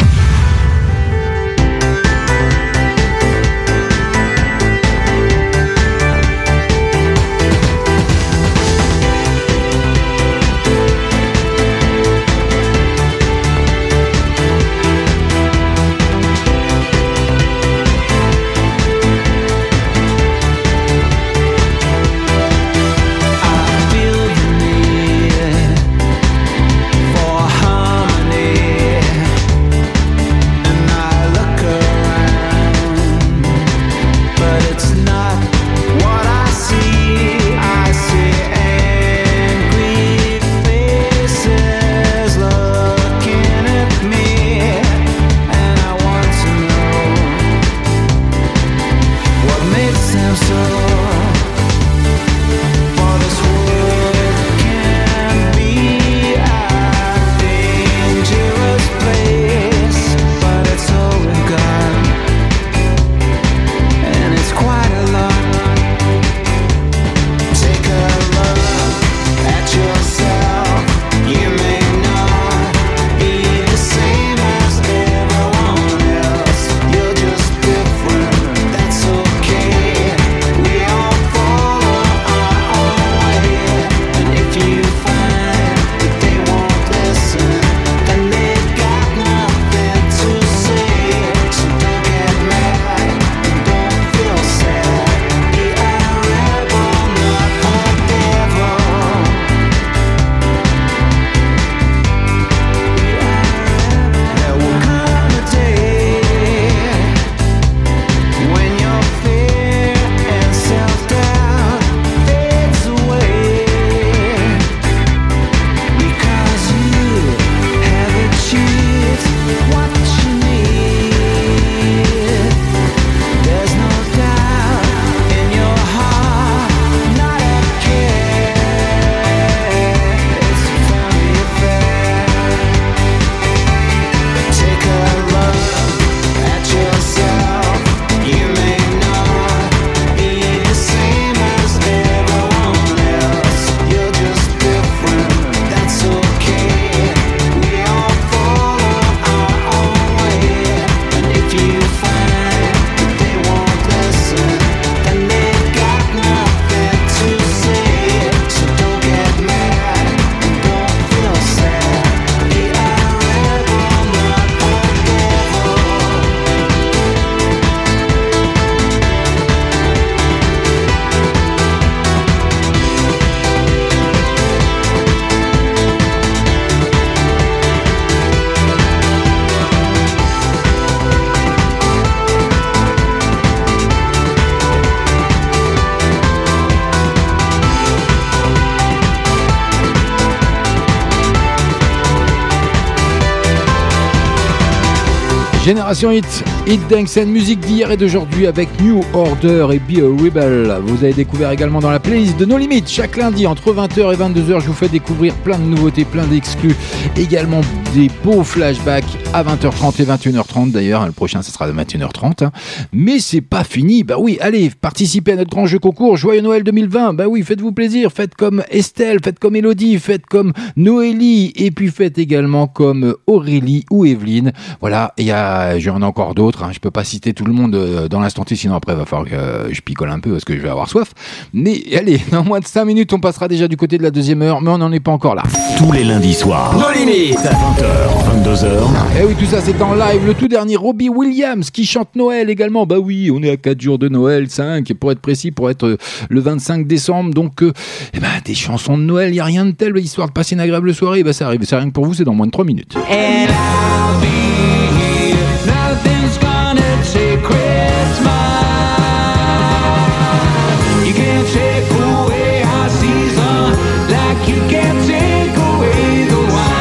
Hit, Hit Dance and musique d'hier et d'aujourd'hui avec New Order et Be a Rebel. Vous avez découvert également dans la playlist de No Limit. Chaque lundi entre 20h et 22h, je vous fais découvrir plein de nouveautés, plein d'exclus. Également des beaux flashbacks à 20h30 et 21h30 d'ailleurs. Le prochain, ce sera de 21h30. hein. Mais c'est pas fini. Bah oui, allez, participez à notre grand jeu concours. Joyeux Noël 2020. Bah oui, faites-vous plaisir. Faites comme Estelle, faites comme Elodie, faites comme Noélie. Et puis faites également comme Aurélie ou Evelyne. Voilà, il y a, j'en ai encore d'autres. hein. Je peux pas citer tout le monde euh, dans l'instant T, sinon après, il va falloir que euh, je picole un peu parce que je vais avoir soif. Mais allez, dans moins de 5 minutes, on passera déjà du côté de la deuxième heure, mais on n'en est pas encore là. Tous les lundis soirs. Nos limites. 20h, 22h. Et Eh oui, tout ça c'est en live. Le tout dernier, Robbie Williams qui chante Noël également. Bah oui, on est à 4 jours de Noël, 5 pour être précis, pour être euh, le 25 décembre. Donc, euh, eh ben, des chansons de Noël, il n'y a rien de tel, histoire de passer une agréable soirée. Bah ça arrive, c'est rien que pour vous, c'est dans moins de 3 minutes. And I'll be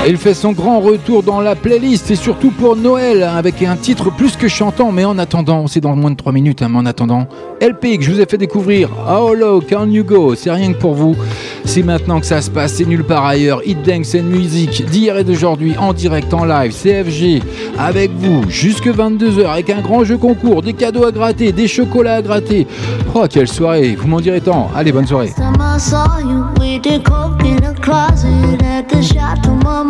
Il fait son grand retour dans la playlist et surtout pour Noël avec un titre plus que chantant. Mais en attendant, c'est dans moins de 3 minutes, hein, mais en attendant, LP que je vous ai fait découvrir. How low can you go C'est rien que pour vous. C'est maintenant que ça se passe, c'est nulle part ailleurs. Hit Dance and Music d'hier et d'aujourd'hui en direct, en live, CFG avec vous jusque 22h avec un grand jeu concours, des cadeaux à gratter, des chocolats à gratter. Oh, quelle soirée Vous m'en direz tant. Allez, bonne soirée.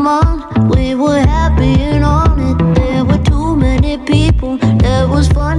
we were happy and on it. There were too many people, that was fun.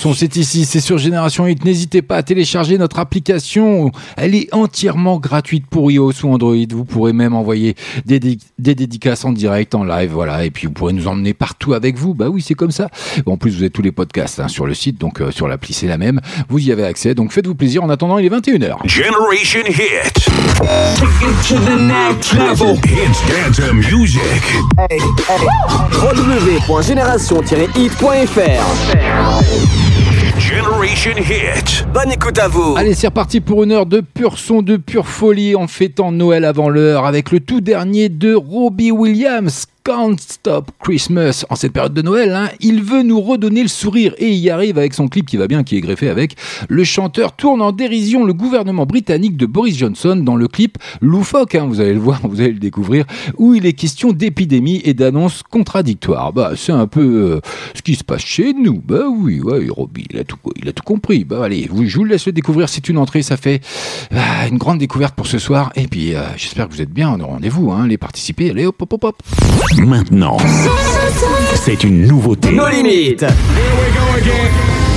Son, c'est ici, c'est sur Génération Hit. N'hésitez pas à télécharger notre application. Elle est entièrement gratuite pour iOS ou Android. Vous pourrez même envoyer des, dé- des dédicaces en direct, en live, voilà. Et puis vous pourrez nous emmener partout avec vous. Bah oui, c'est comme ça. Bon, en plus, vous avez tous les podcasts hein, sur le site, donc euh, sur l'appli, c'est la même. Vous y avez accès. Donc faites-vous plaisir. En attendant, il est 21h. Generation Hit. Take it to the next level. Hits dance and music. www.génération-hit.fr Generation Hit. Bonne écoute à vous. Allez, c'est reparti pour une heure de pur son, de pure folie en fêtant Noël avant l'heure avec le tout dernier de Robbie Williams, Can't Stop Christmas en cette période de Noël. hein. Il veut nous redonner le sourire et y arrive avec son clip qui va bien, qui est greffé avec. Le chanteur tourne en dérision le gouvernement britannique de Boris Johnson dans le clip loufoque, hein, vous allez le voir, vous allez le découvrir, où il est question d'épidémie et d'annonces contradictoires. Bah, c'est un peu euh, ce qui se passe chez nous. Bah oui, ouais, Roby, il a tout, a compris. Bah allez, vous- je vous laisse le découvrir. C'est une entrée, ça fait ah, une grande découverte pour ce soir. Et puis, euh, j'espère que vous êtes bien au rendez-vous, hein, les participer. Allez, hop, hop, hop, hop. Maintenant, c'est une nouveauté. Nos limites. Oh,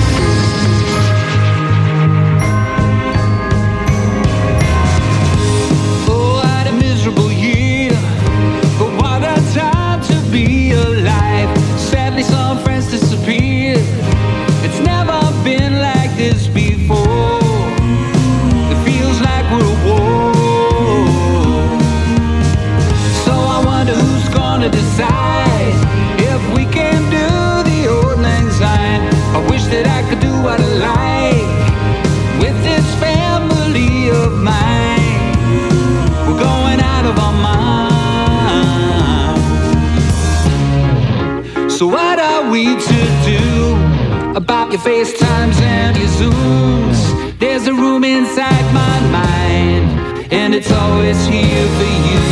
about your FaceTimes and your Zooms? There's a room inside my mind, and it's always here for you.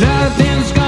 Nothing's gonna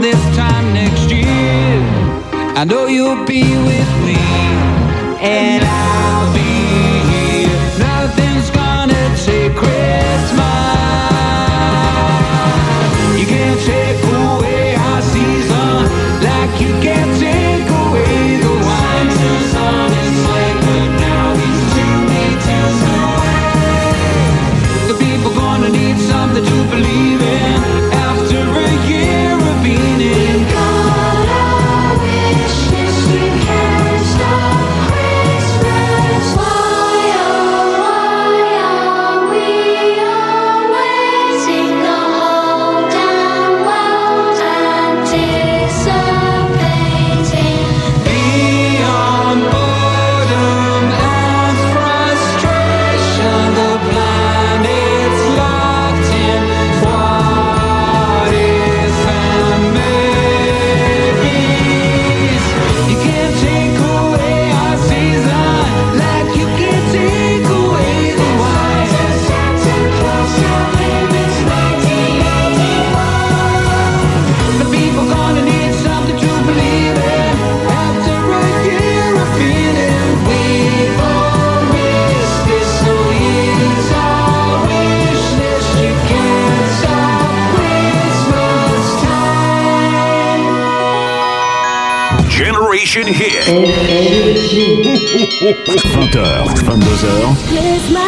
this time next year? I know you'll be with me, and I'll 20h, 22h,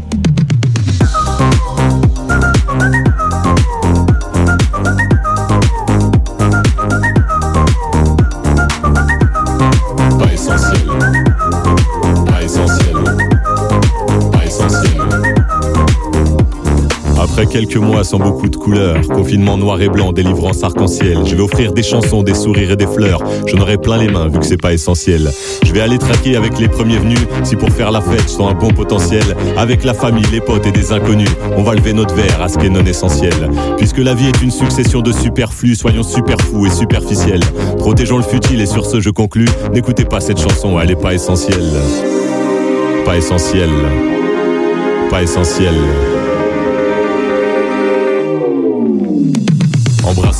Sans beaucoup de couleurs. Confinement noir et blanc, délivrance arc-en-ciel. Je vais offrir des chansons, des sourires et des fleurs. J'en aurai plein les mains vu que c'est pas essentiel. Je vais aller traquer avec les premiers venus. Si pour faire la fête, je sens un bon potentiel. Avec la famille, les potes et des inconnus. On va lever notre verre à ce qui est non essentiel. Puisque la vie est une succession de superflus, soyons super fous et superficiels. Protégeons le futile et sur ce je conclus. N'écoutez pas cette chanson, elle est pas essentielle. Pas essentielle. Pas essentielle.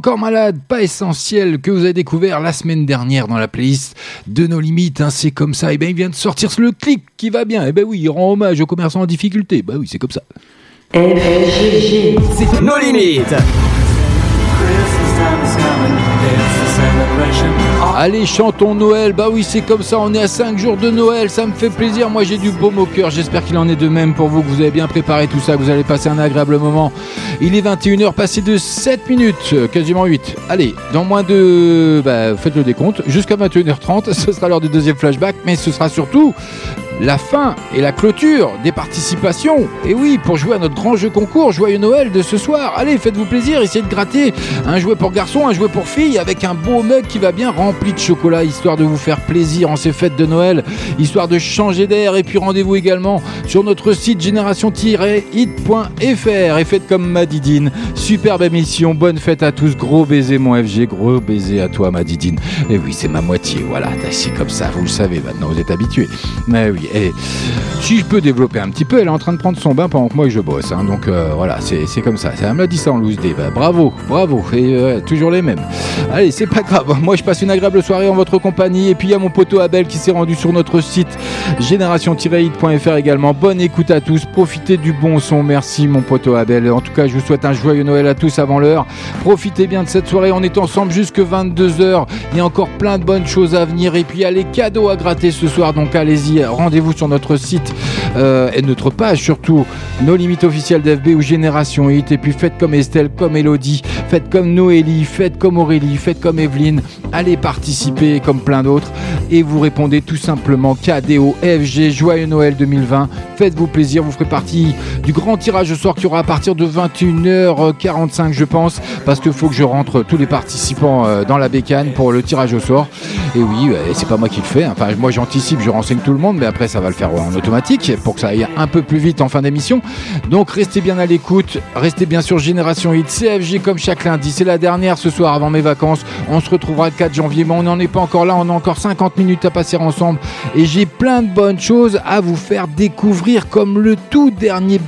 Corps malade, pas essentiel, que vous avez découvert la semaine dernière dans la playlist de nos limites. hein, c'est comme ça. Et bien, il vient de sortir le clip qui va bien. Et ben oui, il rend hommage aux commerçants en difficulté. Bah oui, c'est comme ça. Nos limites. Allez, chantons Noël. Bah oui, c'est comme ça. On est à 5 jours de Noël. Ça me fait plaisir. Moi, j'ai du baume au cœur. J'espère qu'il en est de même pour vous, que vous avez bien préparé tout ça, que vous allez passer un agréable moment. Il est 21h, passé de 7 minutes, euh, quasiment 8. Allez, dans moins de. Bah, faites le décompte. Jusqu'à 21h30, ce sera l'heure du deuxième flashback. Mais ce sera surtout la fin et la clôture des participations. Et oui, pour jouer à notre grand jeu concours, Joyeux Noël de ce soir. Allez, faites-vous plaisir, essayez de gratter un jouet pour garçon, un jouet pour fille, avec un beau mug qui va bien rempli de chocolat, histoire de vous faire plaisir en ces fêtes de Noël, histoire de changer d'air. Et puis rendez-vous également sur notre site génération-hit.fr. Et faites comme Madidine. Superbe émission, bonne fête à tous. Gros baiser mon FG, gros baiser à toi Madidine. Et oui, c'est ma moitié, voilà, c'est comme ça, vous le savez maintenant, vous êtes habitués. Mais oui, et si je peux développer un petit peu, elle est en train de prendre son bain pendant que moi je bosse. hein. donc euh, voilà, c'est comme ça. Me l'a dit ça en loose day. Bah, bravo, bravo. Et euh, toujours les mêmes. Allez, c'est pas grave. Moi je passe une agréable soirée en votre compagnie. Et puis il y a mon poteau Abel qui s'est rendu sur notre site génération-hit.fr également. Bonne écoute à tous. Profitez du bon son. Merci mon poteau Abel. En tout cas, je vous souhaite un joyeux Noël à tous avant l'heure. Profitez bien de cette soirée. On est ensemble jusque 22h. Il y a encore plein de bonnes choses à venir. Et puis il y a les cadeaux à gratter ce soir. Donc allez-y, rendez-vous sur notre site euh, et notre page surtout. Nos limites officielles d'FB ou Génération Hit. Et puis faites comme Estelle, comme Elodie. Faites comme Noélie. Faites comme Aurélie. Faites comme Evelyne. Allez participer comme plein d'autres. Et vous répondez tout simplement KDO FG Joyeux Noël 2020. Faites-vous plaisir. Vous ferez partie du grand tirage au sort qui aura à partir de 21h45 je pense. Parce qu'il faut que je rentre tous les participants euh, dans la bécane pour le tirage au sort. Et oui, c'est pas moi qui le fais. Enfin, moi j'anticipe, je renseigne tout le monde, mais après ça va le faire en automatique pour que ça aille un peu plus vite en fin d'émission. Donc restez bien à l'écoute, restez bien sur Génération Hit, CFG comme chaque lundi. C'est la dernière ce soir avant mes vacances. On se retrouvera le 4 janvier, mais on n'en est pas encore là. On a encore 50 minutes à passer ensemble et j'ai plein de bonnes choses à vous faire découvrir, comme le tout dernier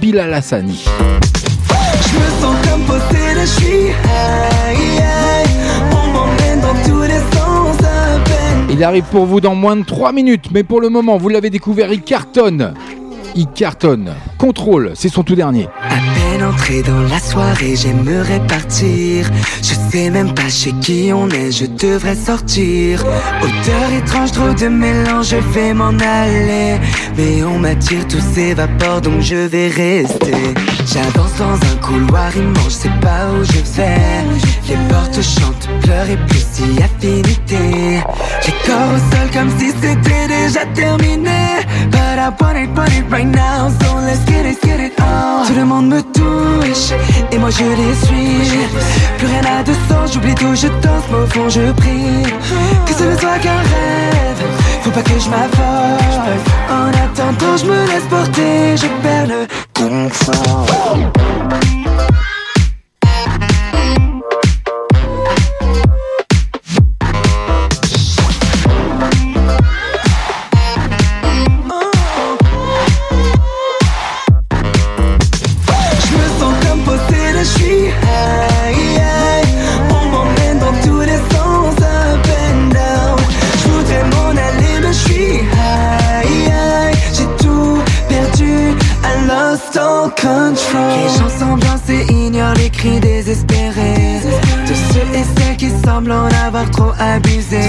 je suis Il arrive pour vous dans moins de 3 minutes, mais pour le moment, vous l'avez découvert, il cartonne. Il cartonne. Contrôle, c'est son tout dernier. Entré dans la soirée, j'aimerais partir. Je sais même pas chez qui on est, je devrais sortir. Odeur étrange, trop de mélange, je vais m'en aller. Mais on m'attire, tout s'évapore, donc je vais rester. J'avance dans un couloir immense, je sais pas où je vais. Les portes chantent, pleurent et plus si affinité. Les corps au sol comme si c'était déjà terminé. But I want it, want it right now, so let's get it, get it. Tout le monde me touche, et moi je les suis. Plus rien n'a de sens, j'oublie tout, je danse, mais au fond je prie. Que ce ne soit qu'un rêve, Faut pas que je m'affole. En attendant, je me laisse porter, je perds le confort. Qui semblent en avoir trop abusé.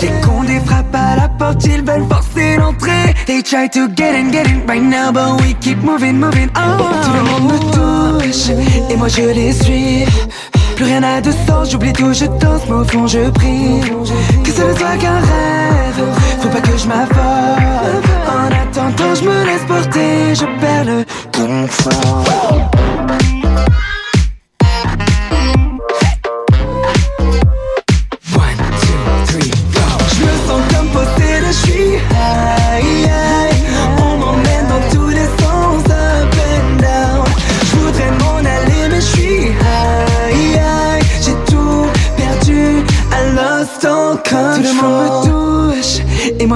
Les condés frappent à la porte, ils veulent forcer l'entrée. They try to get in, get in right now, but we keep moving, moving on. Tout le monde me touche et moi je les suis. Plus rien n'a de sens, j'oublie tout, je danse, mais au fond je prie. Que ce ne soit qu'un rêve, faut pas que je m'affole. En attendant, je me laisse porter, je perds le confort.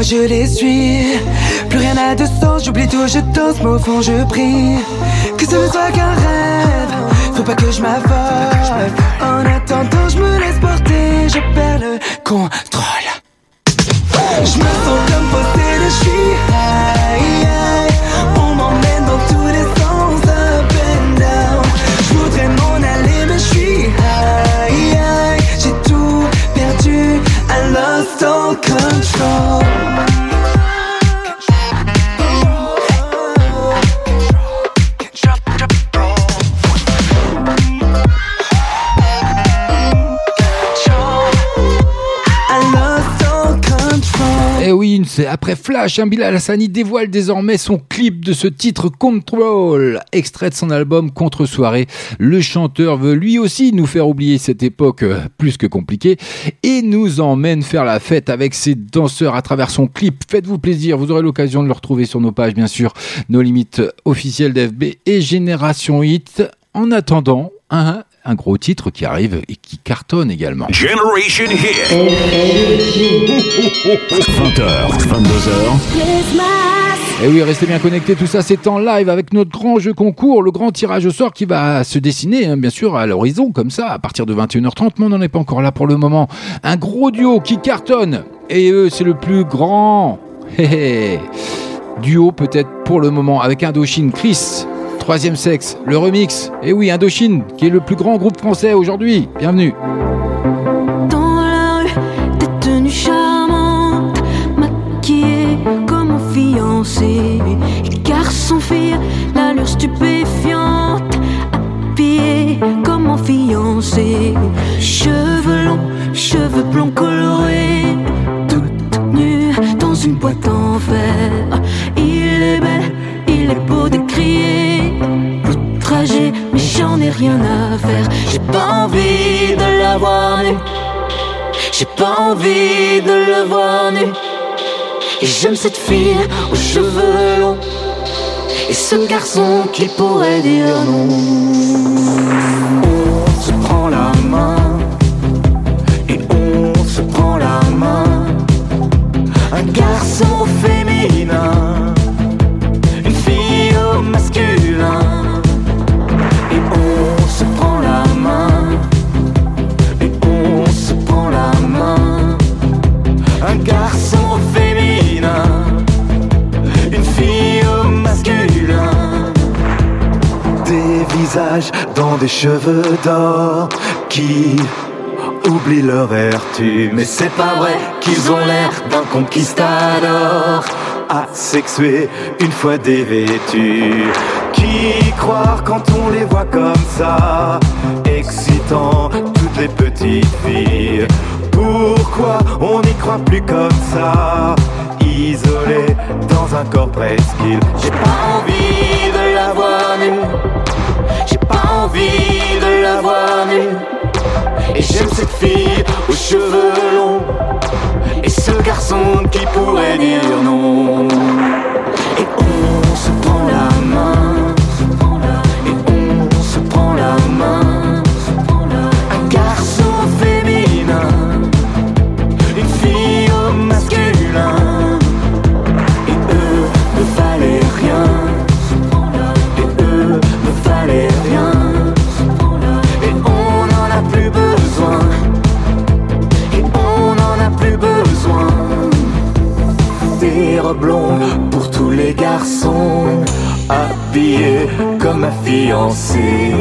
Moi je les suis. Plus rien n'a de sens, j'oublie tout, je danse, mais au fond je prie. Que ce ne soit qu'un rêve, faut pas que je m'affole. En attendant, je me laisse porter, je perds le contrôle. Je me sens Flash, un Bilal dévoile désormais son clip de ce titre Control, extrait de son album Contre Soirée. Le chanteur veut lui aussi nous faire oublier cette époque euh, plus que compliquée et nous emmène faire la fête avec ses danseurs à travers son clip. Faites-vous plaisir, vous aurez l'occasion de le retrouver sur nos pages, bien sûr, nos limites officielles d'FB et Génération Hit. En attendant, un, un gros titre qui arrive et qui cartonne également. Generation Hit. 20h, 22h, Et oui, restez bien connectés, tout ça c'est en live avec notre grand jeu concours, le grand tirage au sort qui va se dessiner, hein, bien sûr, à l'horizon, comme ça, à partir de 21h30, mais on n'en est pas encore là pour le moment. Un gros duo qui cartonne, et eux, c'est le plus grand duo peut-être pour le moment, avec Indochine, Chris, troisième sexe, le remix, et oui, Indochine, qui est le plus grand groupe français aujourd'hui. Bienvenue. Dans la rue, des tenues charmantes, maquillées comme un fiancé. Garçon, fille, l'allure stupéfiante, habillé comme un fiancé. Cheveux longs, cheveux blonds colorés, toute nue dans une boîte en fer. Il est belle, il est beau de. Mais j'en ai rien à faire. J'ai pas envie de la voir nue. J'ai pas envie de le voir nu. Et j'aime cette fille aux cheveux longs. Et ce garçon qui pourrait dire non. On se prend la main et on se prend la main. Un garçon féminin, une fille au masculin. Garçon féminin, une fille au masculin. Des visages dans des cheveux d'or qui oublient leur vertu. Mais c'est pas vrai qu'ils ont l'air d'un conquistador asexué une fois dévêtus. Qui croire quand on les voit comme ça, excitant toutes les petites filles Pourquoi on n'y croit plus comme ça, isolé dans un corps presqu'île J'ai pas envie de la voir nue, j'ai pas envie de la voir nue. Et j'aime cette fille aux cheveux longs et ce garçon qui pourrait dire non. Et on se prend la main. Pour tous les garçons. Habillés comme un fiancé.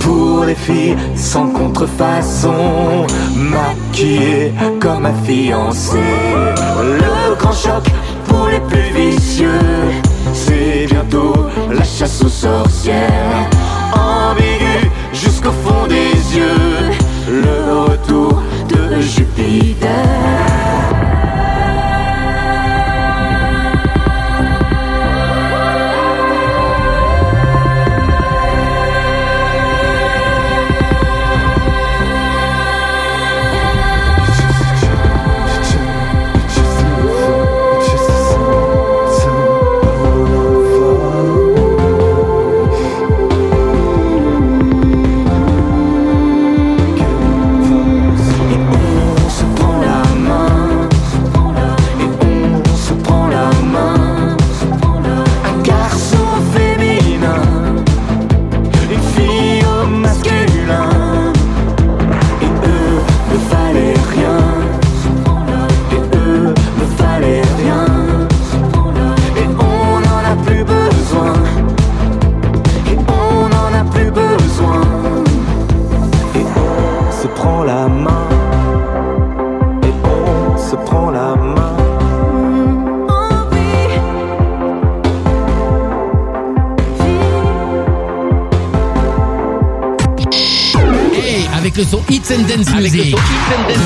Pour les filles sans contrefaçon. Maquillés comme un fiancé. Le grand choc pour les plus vicieux. C'est bientôt la chasse aux sorcières. Ambigu jusqu'au fond des yeux. Le retour de Jupiter. Dance Music.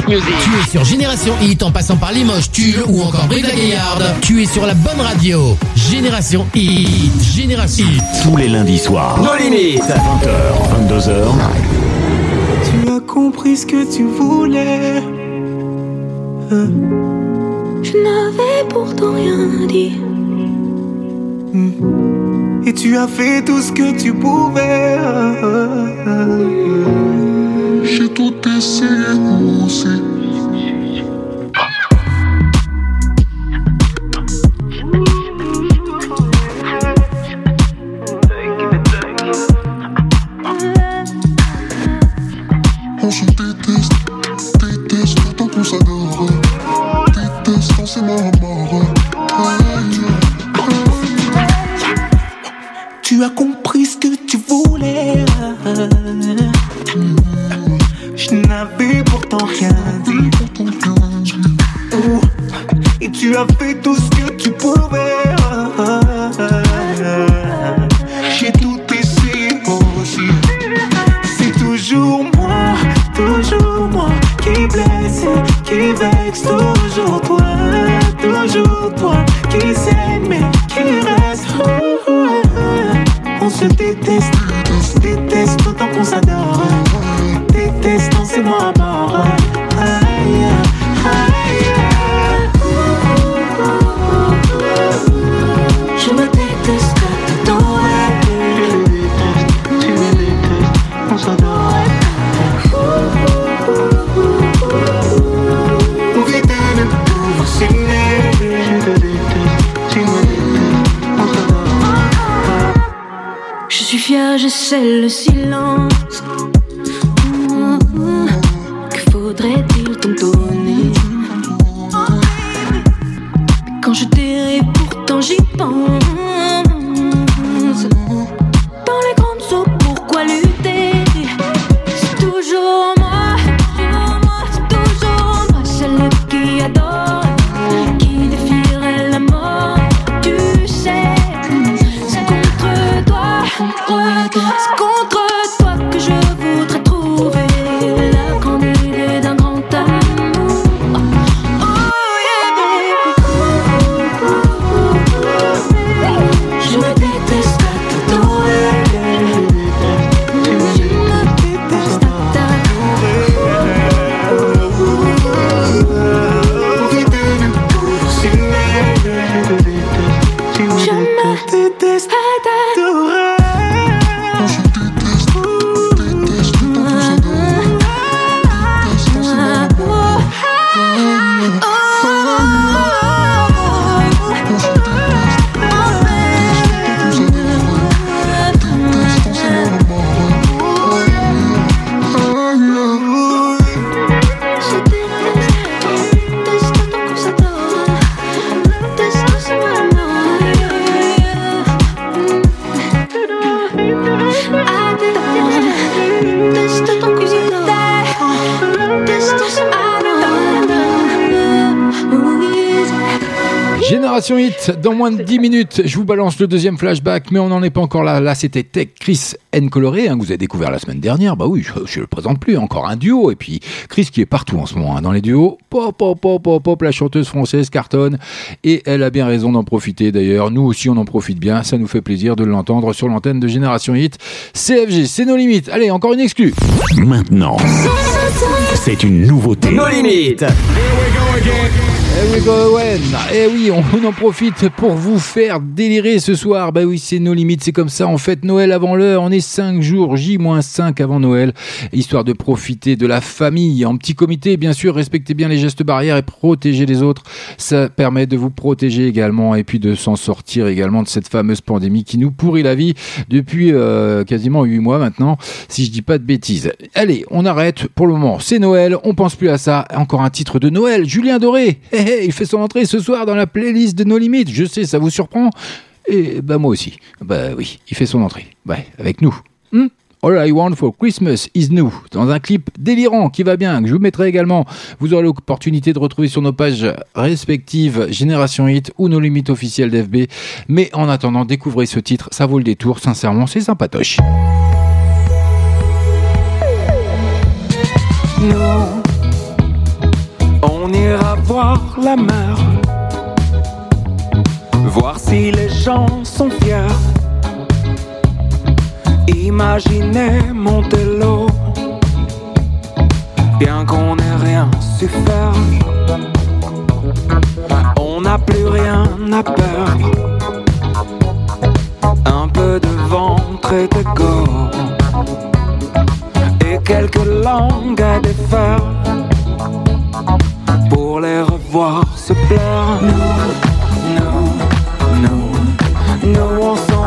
Tu es sur Génération Hit en passant par Limoges, Tulle ou encore Brive la Gaillarde. Tu es sur la bonne radio. Génération Hit. Génération Hit. Tous les lundis soirs. Nos limites. 20h, 22h. Tu as compris ce que tu voulais. Hein? Je n'avais pourtant rien dit. Et tu as fait tout ce que tu pouvais. J'ai tout essayé aussi. On se déteste, déteste, pourtant qu'on s'adore. Détestant, c'est mort, dans moins de 10 minutes, je vous balance le deuxième flashback, mais on n'en est pas encore là. Là, c'était Tech Chris N Coloré, hein, que vous avez découvert la semaine dernière. Bah oui, je, je le présente plus, encore un duo. Et puis Chris qui est partout en ce moment hein, dans les duos. Pop, pop, pop, pop, pop, la chanteuse française cartonne. Et elle a bien raison d'en profiter d'ailleurs. Nous aussi, on en profite bien. Ça nous fait plaisir de l'entendre sur l'antenne de Génération Hit. CFG, c'est nos limites. Allez, encore une exclue. Maintenant, c'est une nouveauté. Nos limites. Eh oui, go Owen. Eh oui, on, on en profite pour vous faire délirer ce soir. Bah oui, c'est nos limites, c'est comme ça. On fête Noël avant l'heure. On est 5 jours, J-5 avant Noël, histoire de profiter de la famille. En petit comité, bien sûr, respectez bien les gestes barrières et protégez les autres. Ça permet de vous protéger également et puis de s'en sortir également de cette fameuse pandémie qui nous pourrit la vie depuis euh, quasiment 8 mois maintenant, si je dis pas de bêtises. Allez, on arrête pour le moment. C'est Noël, on pense plus à ça. Encore un titre de Noël, Julien Doré. Il fait son entrée ce soir dans la playlist de nos limites. Je sais, ça vous surprend. Et bah moi aussi. Bah oui, il fait son entrée. Ouais, avec nous. Hmm? All I Want for Christmas is New, dans un clip délirant qui va bien, que je vous mettrai également. Vous aurez l'opportunité de retrouver sur nos pages respectives Génération Hit ou nos limites officielles d'FB. Mais en attendant, découvrez ce titre, ça vaut le détour, sincèrement, c'est sympatoche. On ira voir la mer, voir si les gens sont fiers. Imaginez Montello, bien qu'on n'ait rien su faire. On n'a plus rien à perdre. Un peu de ventre et de go et quelques langues à défaire pour les revoir se plaire. Nous, nous, nous, nous on s'en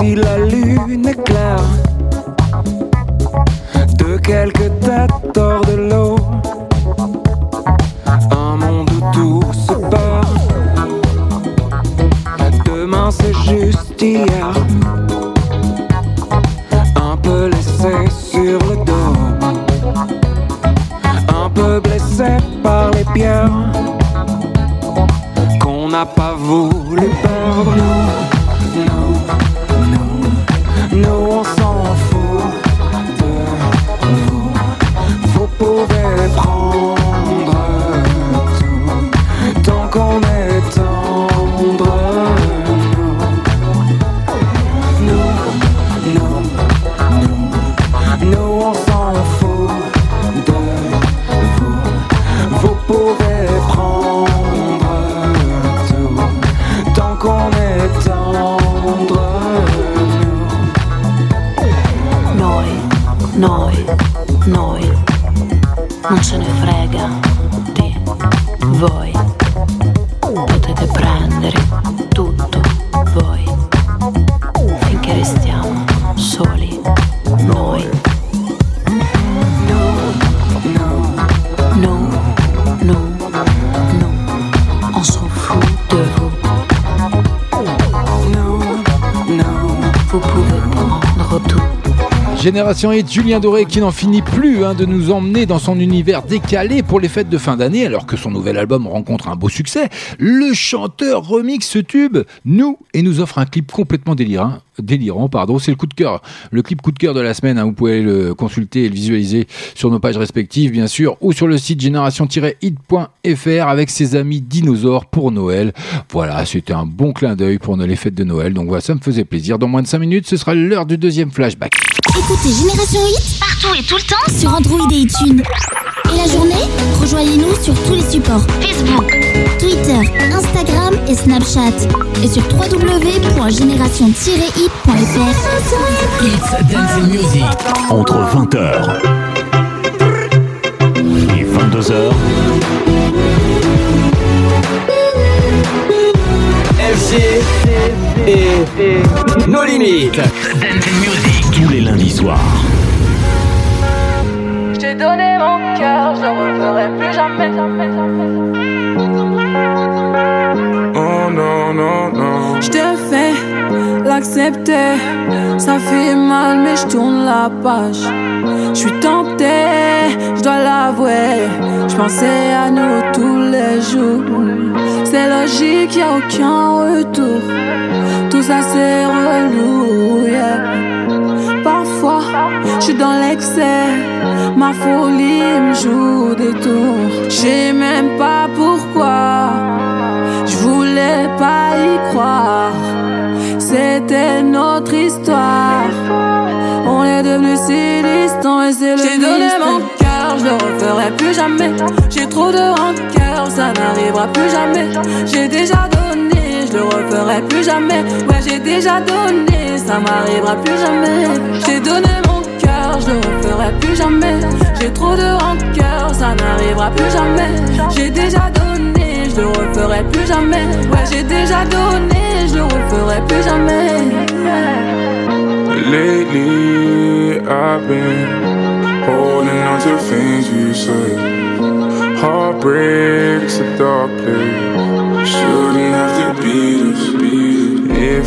si la lune est claire. De quelques têtes hors de l'eau, un monde où tout se perd. Demain c'est juste hier, un peu laissé sur le dos, un peu blessé par les pierres qu'on n'a pas voulu Génération Hit, Julien Doré qui n'en finit plus hein, de nous emmener dans son univers décalé pour les fêtes de fin d'année alors que son nouvel album rencontre un beau succès. Le chanteur remix ce tube, nous, et nous offre un clip complètement délirant. Délirant, pardon, c'est le coup de cœur, le clip coup de cœur de la semaine. hein, vous pouvez le consulter et le visualiser sur nos pages respectives, bien sûr, ou sur le site génération-hit.fr avec ses amis dinosaures pour Noël. Voilà, c'était un bon clin d'œil pour les fêtes de Noël. Donc voilà, ça me faisait plaisir. Dans moins de 5 minutes, ce sera l'heure du deuxième flashback. Écoutez Génération Hit partout et tout le temps sur Android et iTunes. Et la journée Rejoignez-nous sur tous les supports Facebook, Twitter, Instagram et Snapchat. Et sur www.génération-hit.fr. It's Dance and Music. Entre 20h et 22h, FG et nos limites. Tous les lundis soirs. Je t'ai donné mon cœur, je referai plus jamais. Oh non, non, non. Je te fais l'accepter, ça fait mal mais je tourne la page. Je suis tentée, je dois l'avouer. Je pensais à nous tous les jours. C'est logique, y a aucun retour. Tout ça c'est relou, yeah. Parfois, je suis dans l'excès. Ma folie me joue des tours. Je sais même pas pourquoi. Je voulais pas y croire. C'était notre histoire. On est devenus si distants et c'est le J'ai donné mon cœur, je le referai plus jamais. J'ai trop de rancœur, ça n'arrivera plus jamais. J'ai déjà donné, je referai plus jamais. Ouais, j'ai déjà donné, ça m'arrivera plus jamais. J'ai donné mon cœur, je referai plus jamais. J'ai trop de rancœur, ça n'arrivera plus jamais. J'ai déjà donné, je referai plus jamais. Ouais, j'ai déjà donné, je referai plus jamais. Lately, I've been holding on to things you said. Heartbreak's a dark place. Shouldn't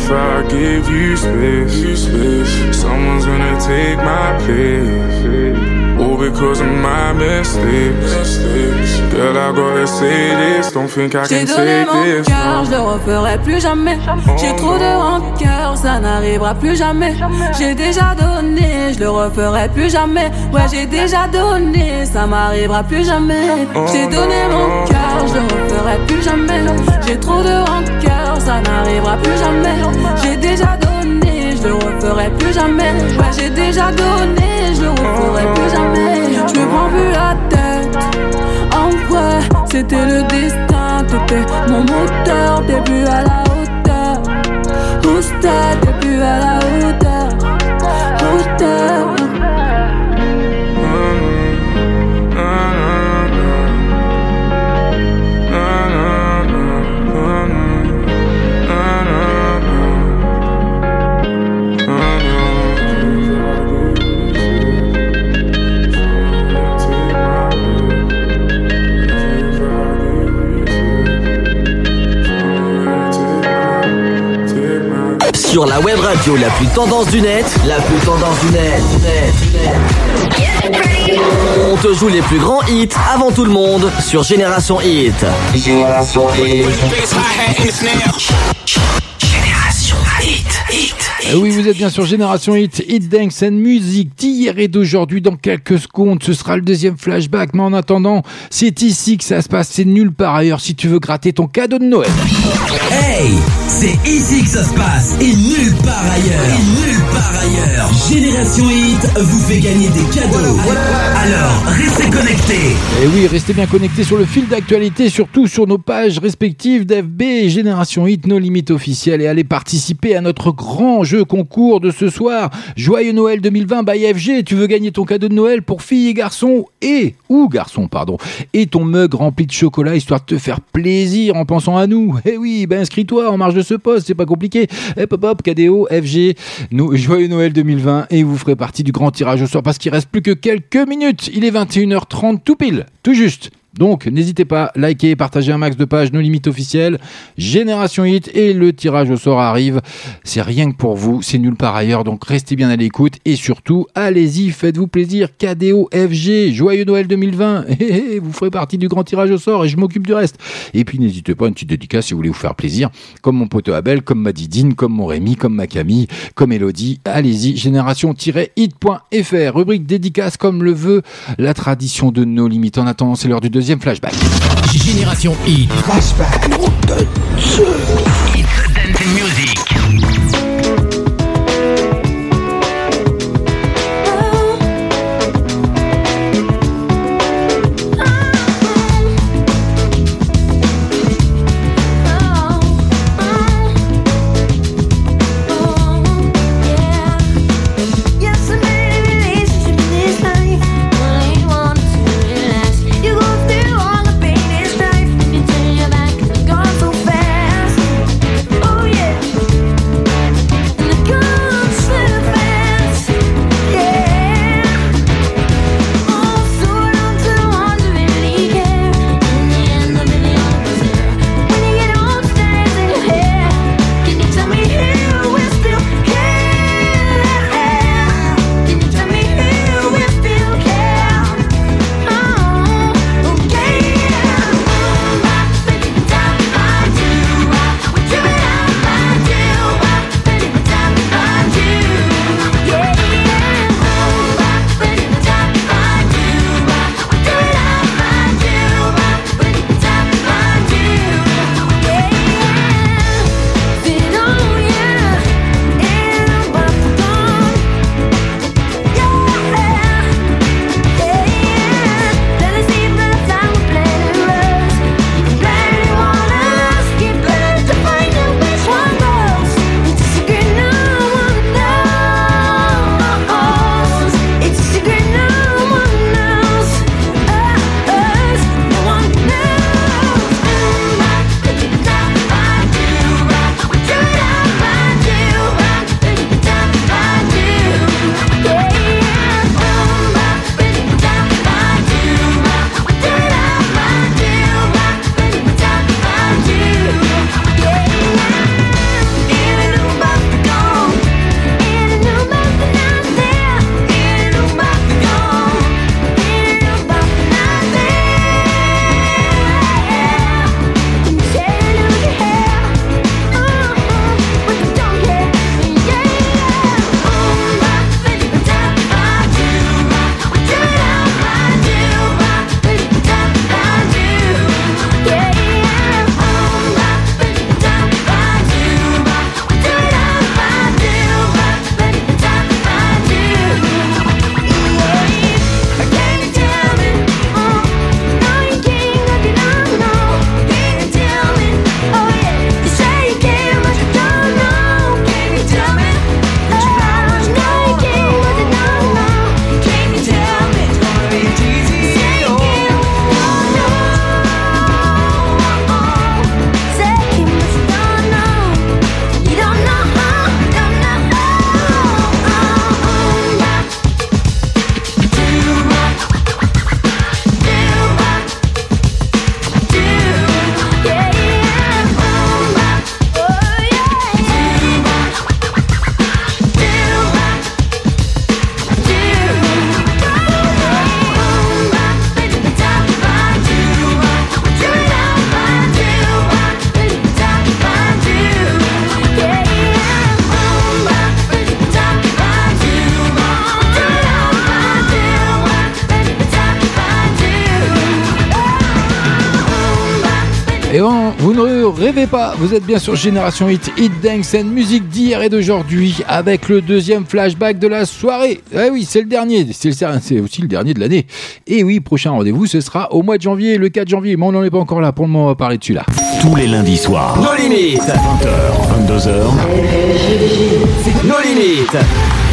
If I give you space, someone's gonna take my place. All because of my mistakes. Girl, I gotta say this. Don't think I J'ai can donné take mon this. cœur, je le referai plus jamais. J'ai trop de rancœur, ça n'arrivera plus jamais. J'ai déjà donné, je le referai plus jamais. Ouais, j'ai déjà donné, ça m'arrivera plus jamais. J'ai donné mon cœur, je le referai plus jamais. J'ai trop de rancœur, ça n'arrivera plus jamais. J'ai déjà donné, je le referai plus jamais. Ouais, j'ai déjà donné, je le referai plus jamais. Je me prends plus la tête. En vrai, c'était le destin. T'étais mon moteur, début à la hauteur. Booster, début à la hauteur. Hauteur. Sur la web radio la plus tendance du net, la plus tendance du net. On te joue les plus grands hits avant tout le monde sur Génération Hit. Génération Hit. Oui, vous êtes bien sur Génération Hit, Hit Dance and Music d'hier et d'aujourd'hui. Dans quelques secondes, ce sera le deuxième flashback. Mais en attendant, c'est ici que ça se passe. C'est nulle part ailleurs si tu veux gratter ton cadeau de Noël. Hey, c'est ici que ça se passe et nulle part ailleurs. Et nulle part ailleurs. Génération Hit vous fait gagner des cadeaux. Alors, restez connectés. Et oui, restez bien connectés sur le fil d'actualité, surtout sur nos pages respectives d'FB et Génération Hit, nos limites officielles, et allez participer à notre grand jeu concours de ce soir. Joyeux Noël 2020 by FG. Tu veux gagner ton cadeau de Noël pour filles et garçons et ou garçons, pardon, et ton mug rempli de chocolat histoire de te faire plaisir en pensant à nous. Eh oui, ben inscris-toi en marge de ce poste, c'est pas compliqué. Hop hop hop, KDO, FG, nous, joyeux Noël 2020 et vous ferez partie du grand tirage au sort parce qu'il reste plus que quelques minutes. Il est 21h30 tout pile, tout juste. Donc, n'hésitez pas, likez, partagez un max de pages, nos limites officielles, Génération Hit et le tirage au sort arrive. C'est rien que pour vous, c'est nulle part ailleurs, donc restez bien à l'écoute et surtout, allez-y, faites-vous plaisir, KDO, FG, joyeux Noël 2020, Hé, hé, vous ferez partie du grand tirage au sort et je m'occupe du reste. Et puis, n'hésitez pas, une petite dédicace si vous voulez vous faire plaisir, comme mon pote Abel, comme ma Didine, comme mon Rémi, comme ma Camille, comme Elodie, allez-y, génération-hit.fr, rubrique dédicace comme le veut la tradition de nos limites. En attendant, c'est l'heure du deuxième flashback. Génération Hit. Flashback. Vous êtes bien sur Génération Hit, Hit Dance and musique d'hier et d'aujourd'hui avec le deuxième flashback de la soirée. Eh oui, c'est le dernier, c'est aussi le dernier de l'année. Et oui, prochain rendez-vous, ce sera au mois de janvier, le 4 janvier, mais on n'en est pas encore là. Pour le moment, on va parler dessus là. Tous les lundis soirs. Nos limites. 20h, 22h. Nos limites.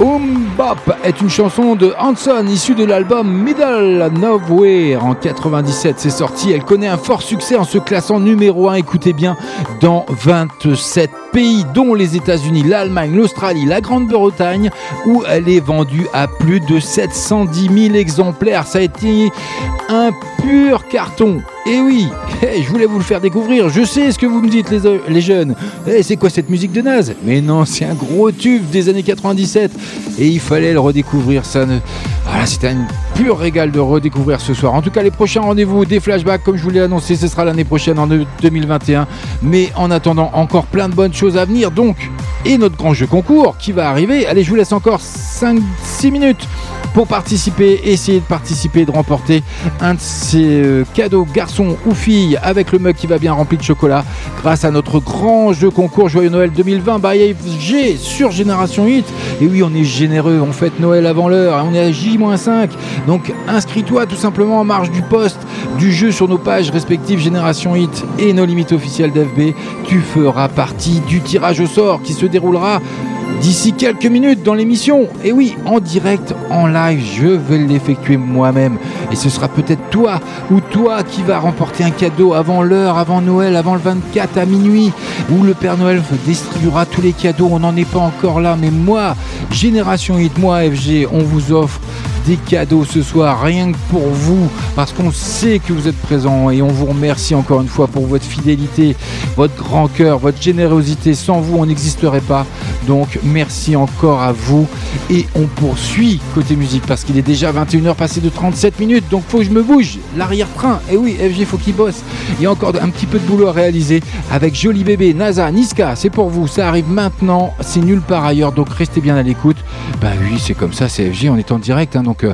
Um Bop est une chanson de Hanson issue de l'album Middle Nowhere en 97. C'est sorti, elle connaît un fort succès en se classant numéro 1, écoutez bien, dans 27 pays, dont les États-Unis, l'Allemagne, l'Australie, la Grande-Bretagne, où elle est vendue à plus de 710 000 exemplaires. Ça a été un pur carton. Et oui, eh, je voulais vous le faire découvrir. Je sais ce que vous me dites, les, les jeunes. Eh, c'est quoi cette musique de naze? Mais non, c'est un gros tube des années 97. Et il fallait le redécouvrir. Ça c'était un pur régal de redécouvrir ce soir. En tout cas, les prochains rendez-vous des flashbacks, comme je vous l'ai annoncé, ce sera l'année prochaine en 2021. Mais en attendant, encore plein de bonnes choses à venir. Donc, et notre grand jeu concours qui va arriver. Allez, je vous laisse encore 5-6 minutes pour participer, essayer de participer et de remporter un de ces euh, cadeaux garçons ou filles avec le mug qui va bien rempli de chocolat grâce à notre grand jeu concours Joyeux Noël 2020 by FG sur Génération 8. Et oui, on est généreux, on fête Noël avant l'heure, on est à J-5. Donc inscris-toi tout simplement en marge du poste du jeu sur nos pages respectives Génération Hit et nos limites officielles d'FB. Tu feras partie du tirage au sort qui se déroulera d'ici quelques minutes dans l'émission. Et oui, en direct, en live, je vais l'effectuer moi-même. Et ce sera peut-être toi ou toi qui va remporter un cadeau avant l'heure, avant Noël, avant le 24 à minuit, où le Père Noël distribuera tous les cadeaux. On n'en est pas encore là, mais moi, Génération Hit, moi, FG, on vous offre des cadeaux ce soir, rien que pour vous, parce qu'on sait que vous êtes présents et on vous remercie encore une fois pour votre fidélité, votre grand cœur, votre générosité. Sans vous, on n'existerait pas. Donc, merci encore à vous. Et on poursuit côté musique parce qu'il est déjà 21h passé de 37 minutes. Donc, faut que je me bouge. L'arrière-train. Et oui, FG, faut qu'il bosse. Il y a encore un petit peu de boulot à réaliser avec Joli Bébé, NASA, Niska. C'est pour vous. Ça arrive maintenant. C'est nulle part ailleurs. Donc, restez bien à l'écoute. Bah oui, c'est comme ça. C'est FG. On est en direct. hein, donc, euh,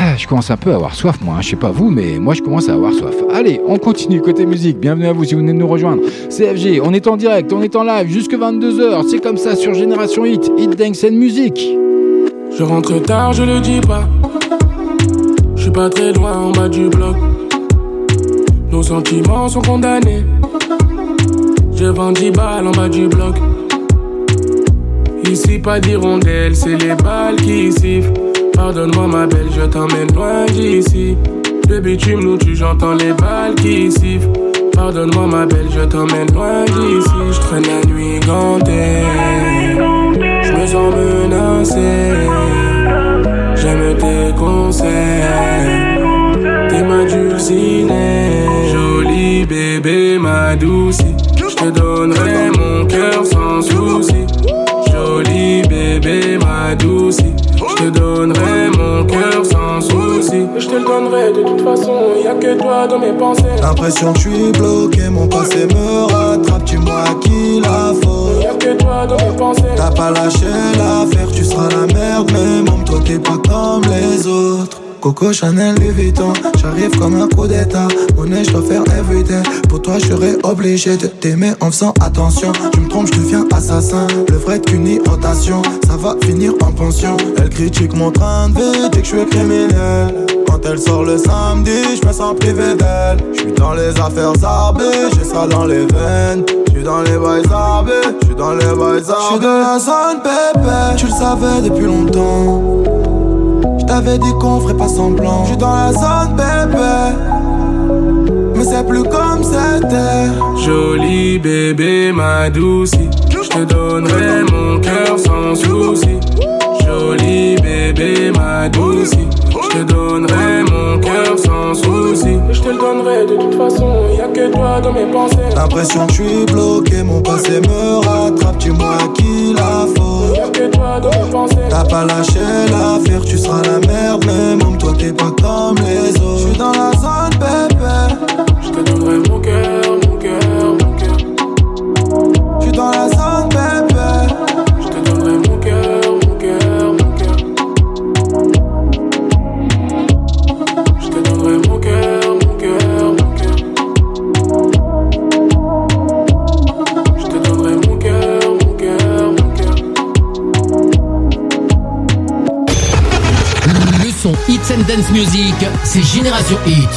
ah, je commence un peu à avoir soif, moi. hein. Je sais pas vous, mais moi, je commence à avoir soif. Allez, on continue côté musique. Bienvenue à vous si vous venez de nous rejoindre. C'est FG. On est en direct. On est en live jusque 22h. C'est comme ça sur Génération Hit. Hit Dance and Music. Je rentre tard, je le dis pas. Je suis pas très loin en bas du bloc. Nos sentiments sont condamnés. Je vends 10 balles en bas du bloc. Ici, pas d'hirondelle, c'est les balles qui sifflent. Pardonne-moi, ma belle, je t'emmène loin d'ici. Le bitume nous tue, j'entends les balles qui sifflent. Pardonne-moi, ma belle, je t'emmène loin d'ici. Je traîne la nuit gantée. Je me sens menacé. J'aime tes conseils. T'es ma dulcinée. Joli bébé, ma douce. Je te donnerai mon cœur sans souci. Joli bébé, ma douce. Je te donnerai mon cœur sans souci. Je te le donnerai de toute façon. Y a que toi dans mes pensées. L'impression que je suis bloqué, mon passé me rattrape, tu m'as acquis la faute. Y'a que toi dans mes pensées. T'as pas lâché l'affaire, tu seras la merde, mais même toi t'es pas comme les autres. Coco Chanel Louis Vuitton, j'arrive comme un coup d'état. Monnaie, je dois faire everyday. Pour toi, je serais obligé de t'aimer en faisant attention. Tu me trompes, je deviens assassin. Le vrai qu'une irritation, ça va finir en pension. Elle critique mon train de vie, dit que je suis criminel. Quand elle sort le samedi, je me sens privé d'elle. Je suis dans les affaires arbées, j'ai ça dans les veines. Je suis dans les bails arbés, je suis dans les bails arbés. Je suis de la zone pépé, tu le savais depuis longtemps. T'avais dit qu'on ferait pas semblant. Je suis dans la zone bébé. Mais c'est plus comme c'était. Joli bébé, ma douce. Je te donnerai mon cœur sans souci. Joli bébé, ma douce. Je te donnerai mon cœur sans souci. Je te le donnerai de toute façon. Y a que toi dans mes pensées. L'impression que je suis bloqué, mon passé me rattrape. Tu m'as acquis la faute. Y'a que toi dans mes pensées. T'as pas lâché l'affaire, tu seras la merde, mais même toi t'es pas comme les autres. Je suis dans la zone bébé. Je te donnerai mon cœur, mon cœur, mon cœur. Je suis dans la zone Dance Music, c'est Génération Hit.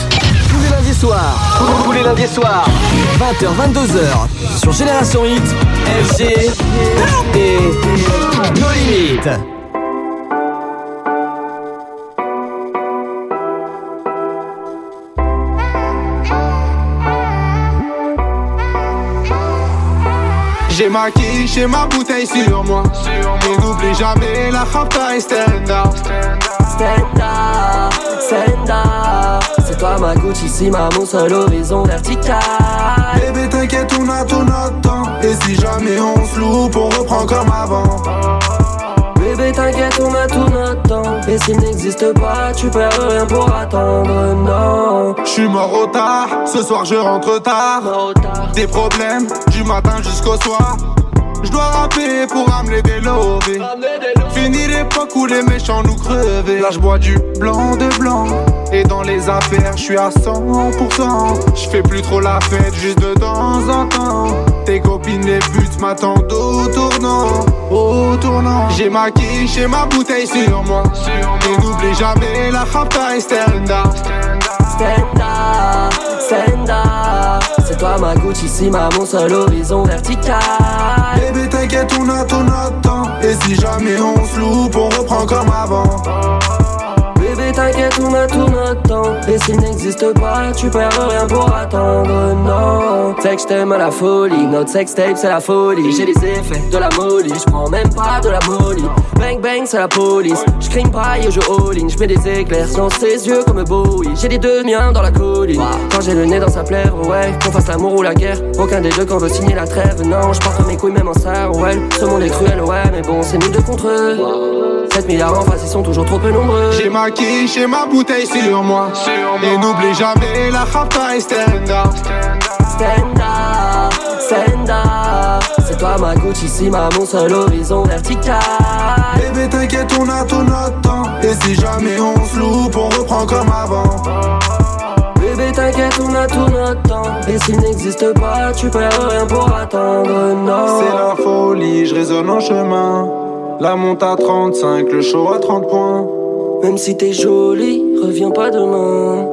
Tous les lundis soirs, tous les lundis soirs, 20h, 22h, sur Génération Hit, FG et No Limites. J'ai ma quiche et ma bouteille sur moi. Et n'oublie jamais la rapta et stand up. Stand up. C'est toi ma Gucci, si ma mon seul horizon vertical. Bébé, t'inquiète, on a tout notre temps. Et si jamais on se loupe, on reprend comme avant. Bébé, t'inquiète, on a tout notre temps. Et s'il n'existe pas, tu perds rien pour attendre, non. Je suis mort au tard, ce soir je rentre tard. Des problèmes du matin jusqu'au soir. Je dois rapper pour amener des lovés. Fini l'époque où les méchants nous crevaient. Là je bois du blanc de blanc. Et dans les affaires, je suis à 100%. Je fais plus trop la fête, juste de temps en temps. Tes copines les buts m'attendent au tournant. Au tournant. J'ai ma quiche et ma bouteille sur moi. Et n'oublie jamais la rapta et stand up. C'est toi ma Gucci, si ma mon seul horizon vertical. Bébé, t'inquiète, on a tout notre temps. Et si jamais on se loupe, on reprend comme avant. T'inquiète, on a tout notre temps. Et s'il n'existe pas, tu perds rien pour attendre, non. C'est que je t'aime à la folie. Notre sextape, c'est la folie. J'ai les effets de la molly. Je prends même pas de la molly. Bang bang, c'est la police. Je crime pas et je all-in. Je mets des éclairs dans ses yeux comme Bowie. J'ai les deux miens dans la colline. Quand j'ai le nez dans sa plaire, ouais. Qu'on fasse l'amour ou la guerre. Aucun des deux qu'on veut signer la trêve. Non, porte mes couilles même en ça, ouais. Ce monde est cruel, ouais. Mais bon, c'est nous deux contre eux. 7 milliards en face, ils sont toujours trop peu nombreux. J'ai ma ma bouteille sur moi. Et n'oublie jamais la rapta et stand up. Stand up, stand up. C'est toi ma Gucci, si ma mon seul horizon vertical. Bébé, t'inquiète, on a tout notre temps. Et si jamais on se loupe, on reprend comme avant. Bébé, t'inquiète, on a tout notre temps. Et s'il n'existe pas, tu perds rien pour attendre, non. C'est la folie, je résonne en chemin. La monte à 35, le show à 30 points. Même si t'es jolie, reviens pas demain.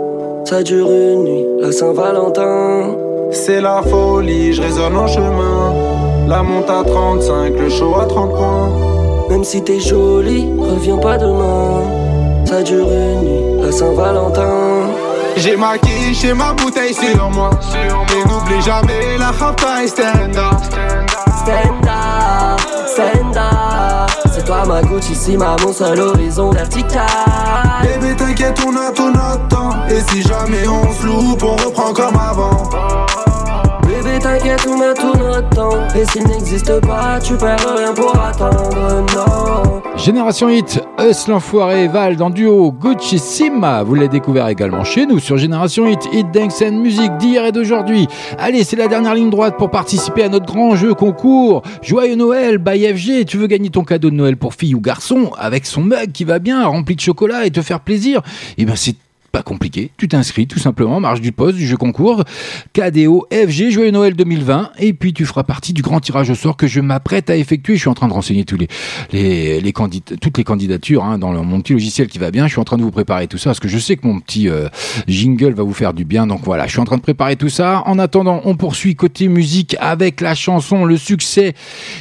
Ça dure une nuit, la Saint-Valentin. C'est la folie, je résonne en chemin. La monte à 35, le show à 30 points. Même si t'es jolie, reviens pas demain. Ça dure une nuit, la Saint-Valentin. J'ai ma quiche et ma bouteille sur moi. Et n'oublie jamais la rapta et stand up. Stand up, stand up. Toi ma Gucci, si ma mon seul horizon vertical. Bébé, t'inquiète, on a tout notre temps. Et si jamais on se loupe, on reprend comme avant. T'inquiète, on. Génération Hit, Us l'enfoiré Val dans duo Gucci Sima. Vous l'avez découvert également chez nous sur Génération Hit, Hit Dance and Music d'hier et d'aujourd'hui. Allez, c'est la dernière ligne droite pour participer à notre grand jeu concours. Joyeux Noël by FG. Tu veux gagner ton cadeau de Noël pour fille ou garçon avec son mug qui va bien, rempli de chocolat et te faire plaisir? Eh bien, c'est pas compliqué, tu t'inscris tout simplement, marge du poste du jeu concours, KDO FG Joyeux Noël 2020, et puis tu feras partie du grand tirage au sort que je m'apprête à effectuer. Je suis en train de renseigner tous les, les, les candidats, toutes les candidatures hein, dans le- mon petit logiciel qui va bien. Je suis en train de vous préparer tout ça parce que je sais que mon petit euh, jingle va vous faire du bien. Donc voilà, je suis en train de préparer tout ça. En attendant, on poursuit côté musique avec la chanson, le succès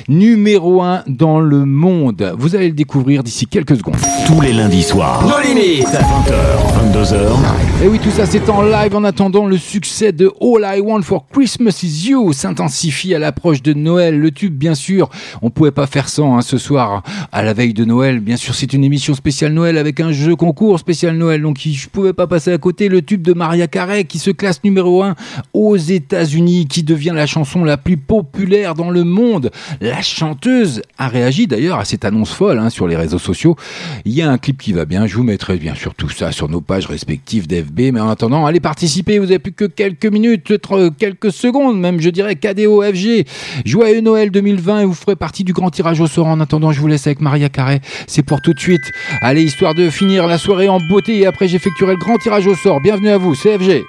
numéro un dans le monde. Vous allez le découvrir d'ici quelques secondes. Tous les lundis soirs. No limites. 20h, 22h. Et oui, tout ça c'est en live en attendant le succès de All I Want for Christmas is You s'intensifie à l'approche de Noël. Le tube, bien sûr, on pouvait pas faire sans hein, ce soir à la veille de Noël. Bien sûr, c'est une émission spéciale Noël avec un jeu concours spécial Noël. Donc je pouvais pas passer à côté le tube de Maria Carey qui se classe numéro 1 aux États-Unis, qui devient la chanson la plus populaire dans le monde. La chanteuse a réagi d'ailleurs à cette annonce folle hein, sur les réseaux sociaux. Il y a un clip qui va bien. Je vous mettrai bien sûr tout ça sur nos pages respectives d'FB. Mais en attendant, allez participer. Vous avez plus que quelques minutes, peut-être, euh, quelques secondes même, je dirais. KDO FG. Joyeux Noël 2020 et vous ferez partie du grand tirage au sort. En attendant, je vous laisse avec Maria Carré. C'est pour tout de suite. Allez, histoire de finir la soirée en beauté et après j'effectuerai le grand tirage au sort. Bienvenue à vous, CFG.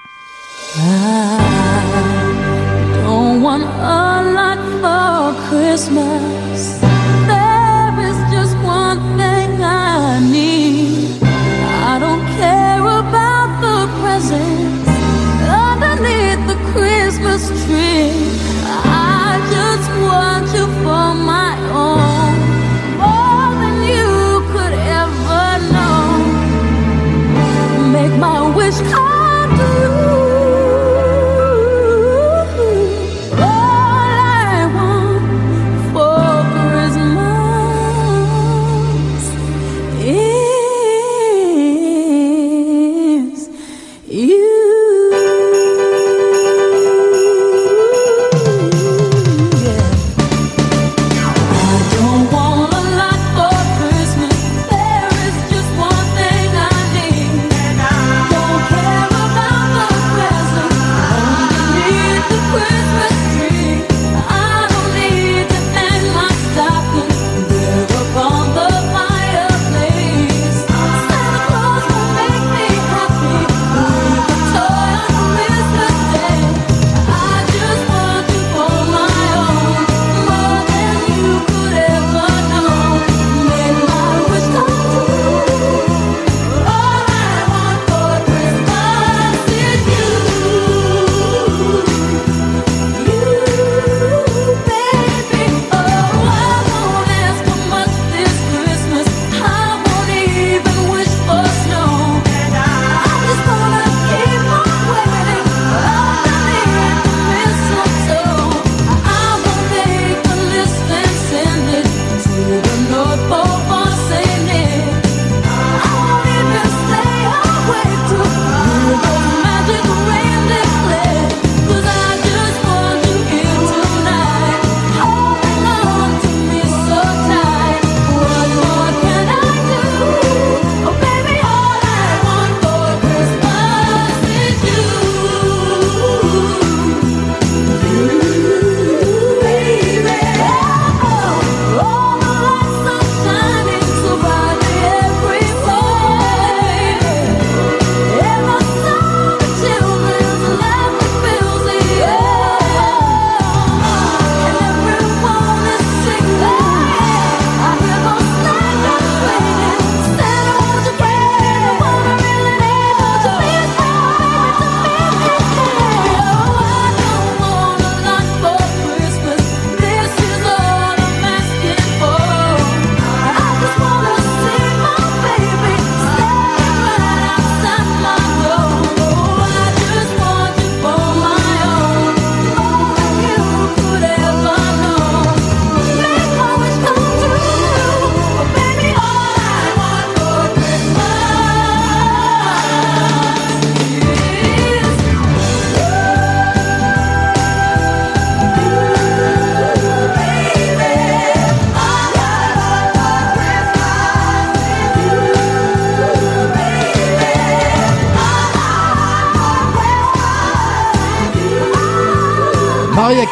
Christmas. was true.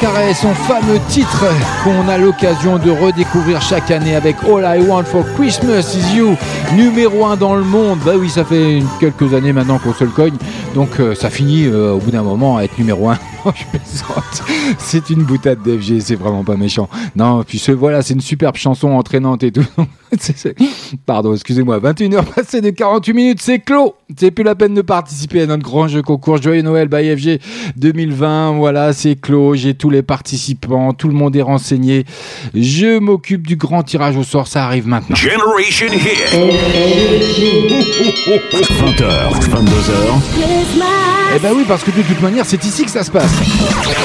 Carey, son fameux titre qu'on a l'occasion de redécouvrir chaque année avec All I Want for Christmas is You, numéro 1 dans le monde. Bah oui, ça fait quelques années maintenant qu'on se le cogne, donc euh, ça finit euh, au bout d'un moment à être numéro 1. je plaisante. C'est une boutade d'FG, c'est vraiment pas méchant. Non, puis ce, voilà, c'est une superbe chanson entraînante et tout. Pardon, excusez-moi. 21h passées de 48 minutes, c'est clos. C'est plus la peine de participer à notre grand jeu concours Joyeux Noël by FG 2020. Voilà, c'est clos. J'ai tous les participants, tout le monde est renseigné. Je m'occupe du grand tirage au sort, ça arrive maintenant. Generation Hit. 20h, 22h, Eh ben oui, parce que de toute manière, c'est ici que ça se passe.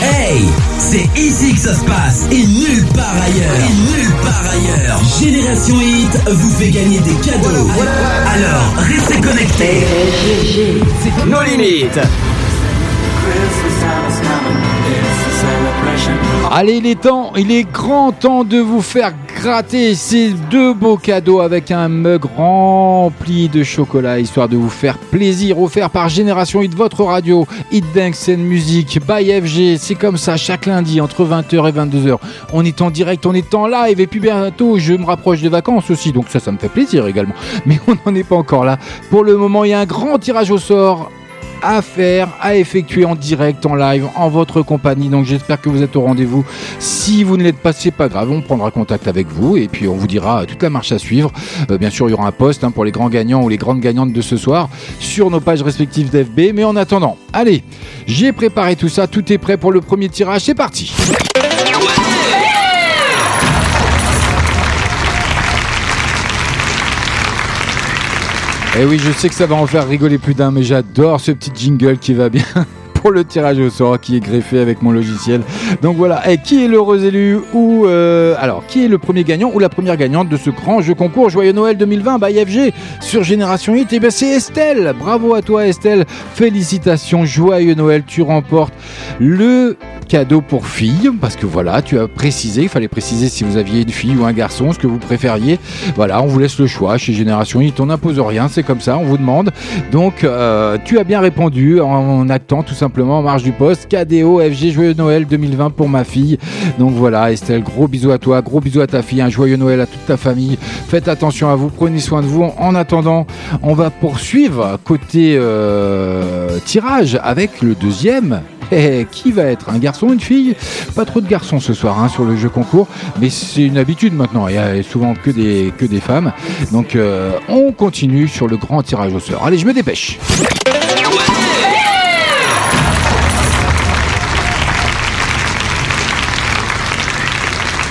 Hey, c'est ici que ça se passe et nulle part ailleurs. Et nulle part ailleurs. Génération Hit vous fait gagner des cadeaux. Alors, restez connectés. Nos limites. Allez, il est temps, il est grand temps de vous faire gratter ces deux beaux cadeaux avec un mug rempli de chocolat, histoire de vous faire plaisir, offert par Génération Hit, votre radio, Hit and Music, by FG. C'est comme ça, chaque lundi, entre 20h et 22h. On est en direct, on est en live, et puis bientôt, je me rapproche des vacances aussi, donc ça, ça me fait plaisir également. Mais on n'en est pas encore là. Pour le moment, il y a un grand tirage au sort à faire, à effectuer en direct, en live, en votre compagnie. Donc j'espère que vous êtes au rendez-vous. Si vous ne l'êtes pas, c'est pas grave, on prendra contact avec vous et puis on vous dira toute la marche à suivre. Euh, bien sûr, il y aura un post hein, pour les grands gagnants ou les grandes gagnantes de ce soir sur nos pages respectives d'FB. Mais en attendant, allez, j'ai préparé tout ça, tout est prêt pour le premier tirage, c'est parti. Et Eh oui, je sais que ça va en faire rigoler plus d'un, mais j'adore ce petit jingle qui va bien le tirage au sort qui est greffé avec mon logiciel. Donc voilà, et qui est l'heureux élu ou euh, alors qui est le premier gagnant ou la première gagnante de ce grand jeu concours Joyeux Noël 2020 by FG sur Génération Hit? Et bien c'est Estelle. Bravo à toi Estelle. Félicitations, joyeux Noël, tu remportes le cadeau pour fille parce que voilà, tu as précisé, il fallait préciser si vous aviez une fille ou un garçon, ce que vous préfériez. Voilà, on vous laisse le choix chez Génération Hit, on n'impose rien, c'est comme ça, on vous demande. Donc euh, tu as bien répondu en, en actant tout simplement en marge du poste KDO FG Joyeux Noël 2020 pour ma fille. Donc voilà Estelle, gros bisous à toi, gros bisous à ta fille, un joyeux Noël à toute ta famille. Faites attention à vous, prenez soin de vous. En attendant, on va poursuivre côté euh, tirage avec le deuxième. Eh, qui va être? Un garçon, une fille? Pas trop de garçons ce soir hein, sur le jeu concours, mais c'est une habitude maintenant. Il y a souvent que des, que des femmes. Donc euh, on continue sur le grand tirage au sort. Allez, je me dépêche.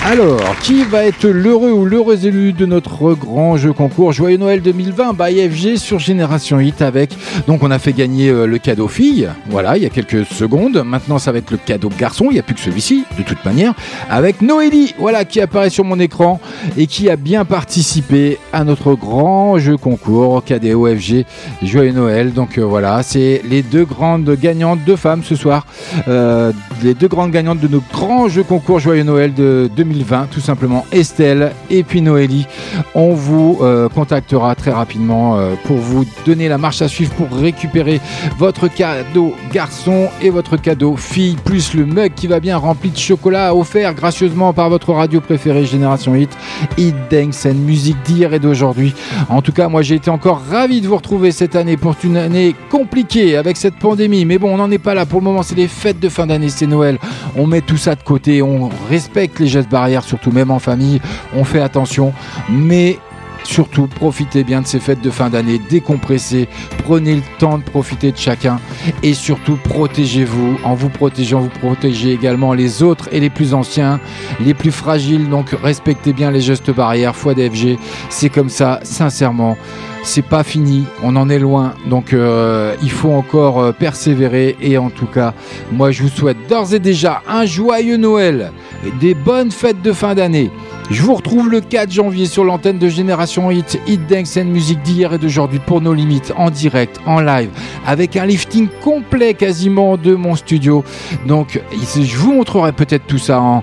Alors, qui va être l'heureux ou l'heureuse élu de notre grand jeu concours Joyeux Noël 2020 by FG sur Génération Hit avec. Donc, on a fait gagner euh, le cadeau fille, voilà, il y a quelques secondes. Maintenant, ça va être le cadeau garçon, il n'y a plus que celui-ci, de toute manière, avec Noélie, voilà, qui apparaît sur mon écran et qui a bien participé à notre grand jeu concours KDO FG Joyeux Noël. Donc, euh, voilà, c'est les deux grandes gagnantes, deux femmes ce soir, euh, les deux grandes gagnantes de nos grands jeux concours Joyeux Noël de 2020, tout simplement Estelle et puis Noélie. On vous euh, contactera très rapidement euh, pour vous donner la marche à suivre pour récupérer votre cadeau garçon et votre cadeau fille, plus le mug qui va bien rempli de chocolat offert gracieusement par votre radio préférée Génération Hit, Hit Dance and musique d'hier et d'aujourd'hui. En tout cas, moi j'ai été encore ravi de vous retrouver cette année pour une année compliquée avec cette pandémie. Mais bon, on n'en est pas là. Pour le moment, c'est les fêtes de fin d'année, c'est Noël. On met tout ça de côté, on respecte les gestes barrières, surtout même en famille. On fait attention, mais Surtout, profitez bien de ces fêtes de fin d'année, décompressez, prenez le temps de profiter de chacun et surtout protégez-vous. En vous protégeant, vous protégez également les autres et les plus anciens, les plus fragiles. Donc respectez bien les gestes barrières, foi d'FG. C'est comme ça, sincèrement. C'est pas fini, on en est loin, donc euh, il faut encore euh, persévérer. Et en tout cas, moi je vous souhaite d'ores et déjà un joyeux Noël et des bonnes fêtes de fin d'année Je vous retrouve le 4 janvier sur l'antenne de Génération Hit, Hit Dance and Music d'hier et d'aujourd'hui pour nos limites, en direct, en live, avec un lifting complet quasiment de mon studio. Donc, je vous montrerai peut-être tout ça en,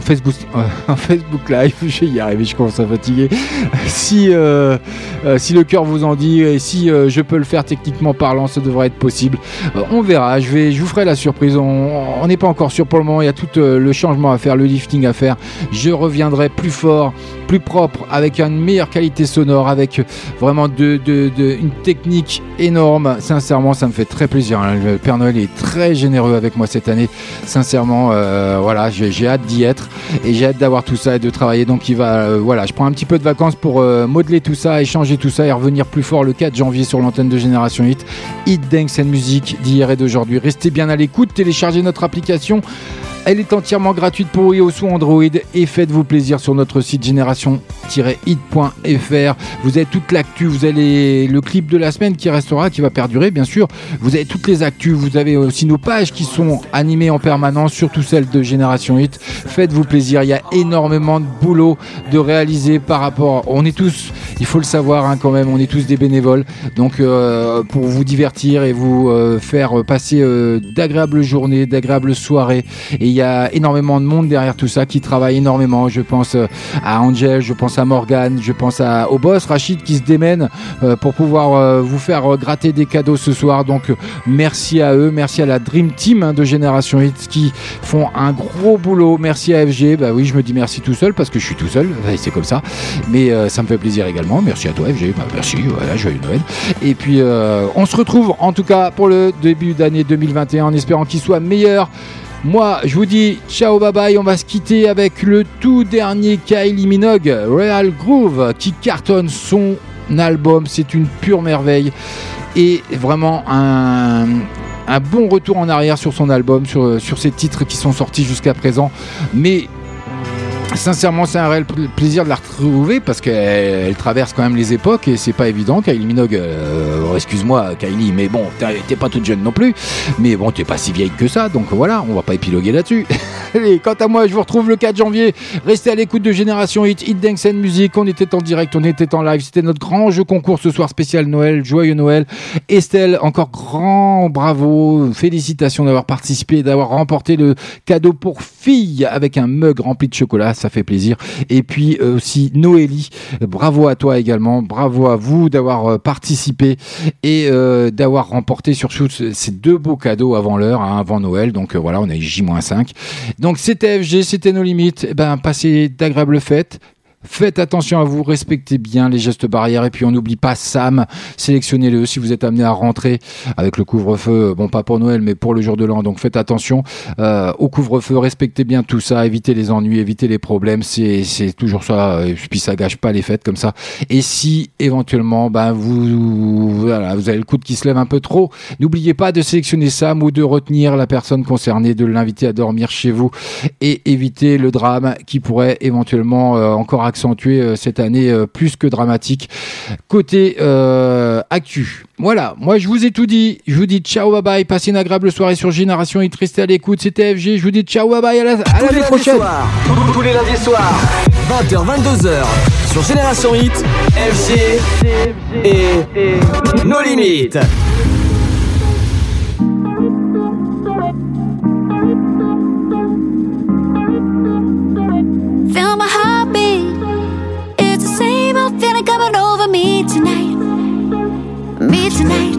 Facebook, euh, en Facebook Live. Je vais y arriver, je commence à fatiguer. Si, euh, euh, si le cœur vous en dit et si je peux le faire techniquement parlant, ça devrait être possible. On verra, je, vais, je vous ferai la surprise. On n'est pas encore sûr pour le moment, il y a tout le changement à faire, le lifting à faire. Je plus fort, plus propre, avec une meilleure qualité sonore, avec vraiment une technique énorme. Sincèrement, ça me fait très plaisir. hein. Le Père Noël est très généreux avec moi cette année. Sincèrement, euh, voilà, j'ai j'ai hâte d'y être et j'ai hâte d'avoir tout ça et de travailler. Donc, il va, euh, voilà, je prends un petit peu de vacances pour euh, modeler tout ça, échanger tout ça et revenir plus fort le 4 janvier sur l'antenne de Génération Hit. Hit Dance and Music d'hier et d'aujourd'hui. Restez bien à l'écoute, téléchargez notre application. Elle est entièrement gratuite pour iOS ou Android et faites-vous plaisir sur notre site génération-hit.fr. Vous avez toute l'actu, vous avez le clip de la semaine qui restera, qui va perdurer bien sûr. Vous avez toutes les actus, vous avez aussi nos pages qui sont animées en permanence, surtout celles de Génération Hit. Faites-vous plaisir, il y a énormément de boulot de réaliser par rapport. On est tous, il faut le savoir hein, quand même, on est tous des bénévoles. Donc euh, pour vous divertir et vous euh, faire passer euh, d'agréables journées, d'agréables soirées. Il y a énormément de monde derrière tout ça qui travaille énormément. Je pense euh, à Angel, je pense à Morgan, je pense à, au boss Rachid qui se démène euh, pour pouvoir euh, vous faire gratter des cadeaux ce soir. Donc merci à eux, merci à la Dream Team hein, de Génération Hit qui font un gros boulot. Merci à FG. Bah oui, je me dis merci tout seul parce que je suis tout seul. C'est comme ça. Mais ça me fait plaisir également. Merci à toi FG. Bah, merci. Voilà, joyeux Noël. Et puis on se retrouve en tout cas pour le début d'année 2021 en espérant qu'il soit meilleur. Moi, je vous dis ciao, bye bye. On va se quitter avec le tout dernier Kylie Minogue, Real Groove, qui cartonne son album. C'est une pure merveille et vraiment un, bon retour en arrière sur son album, sur, sur ses titres qui sont sortis jusqu'à présent. Mais Sincèrement, c'est un réel pl- plaisir de la retrouver parce qu'elle elle traverse quand même les époques et c'est pas évident. Kylie Minogue, euh, excuse-moi Kylie, mais bon, t'es pas toute jeune non plus, mais bon, t'es pas si vieille que ça, donc voilà, on va pas épiloguer là-dessus. Allez, quant à moi, je vous retrouve le 4 janvier. Restez à l'écoute de Génération Hit, Hit Dance and Music. On était en direct, on était en live. C'était notre grand jeu concours ce soir spécial Noël. Joyeux Noël. Estelle, encore grand bravo. Félicitations d'avoir participé, d'avoir remporté le cadeau pour fille avec un mug rempli de chocolat. Ça fait plaisir. Et puis euh, aussi Noélie. Bravo à toi également. Bravo à vous d'avoir euh, participé et euh, d'avoir remporté surtout ce- ces deux beaux cadeaux avant l'heure, hein, avant Noël. Donc voilà, on est J-5. Donc c'était FG, c'était nos limites. Eh ben, passez d'agréables fêtes. Faites attention à vous, respectez bien les gestes barrières et puis on n'oublie pas Sam, sélectionnez-le si vous êtes amené à rentrer avec le couvre-feu, bon pas pour Noël mais pour le jour de l'an, donc faites attention euh, au couvre-feu, respectez bien tout ça, évitez les ennuis, évitez les problèmes, c'est toujours ça, et puis ça gâche pas les fêtes comme ça. Et si éventuellement ben vous voilà, vous avez le coude qui se lève un peu trop, n'oubliez pas de sélectionner Sam ou de retenir la personne concernée, de l'inviter à dormir chez vous et éviter le drame qui pourrait éventuellement euh, encore accentuer euh, cette année euh, plus que dramatique côté euh, actu. Voilà, moi je vous ai tout dit. Je vous dis ciao bye bye, passez une agréable soirée sur Génération Hit, restez à l'écoute. C'était FG. Je vous dis ciao bye bye à la- à Tous les prochaine. soirs, tous- tous les lundis soirs, 20h, 22h, sur Génération Hit, FG et nos limites. Tonight.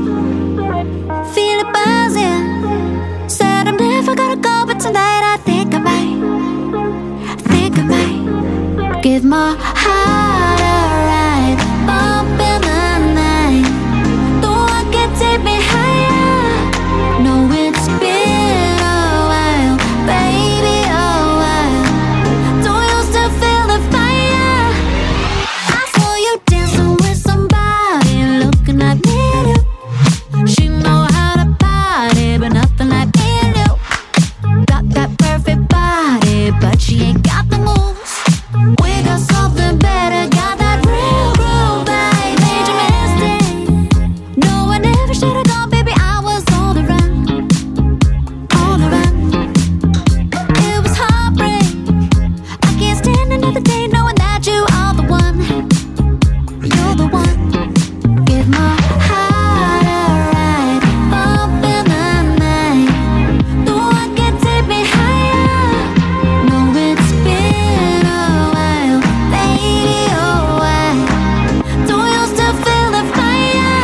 Feel it buzzing. Said I'm never gonna go, but tonight I think I might. I think I might. Give my heart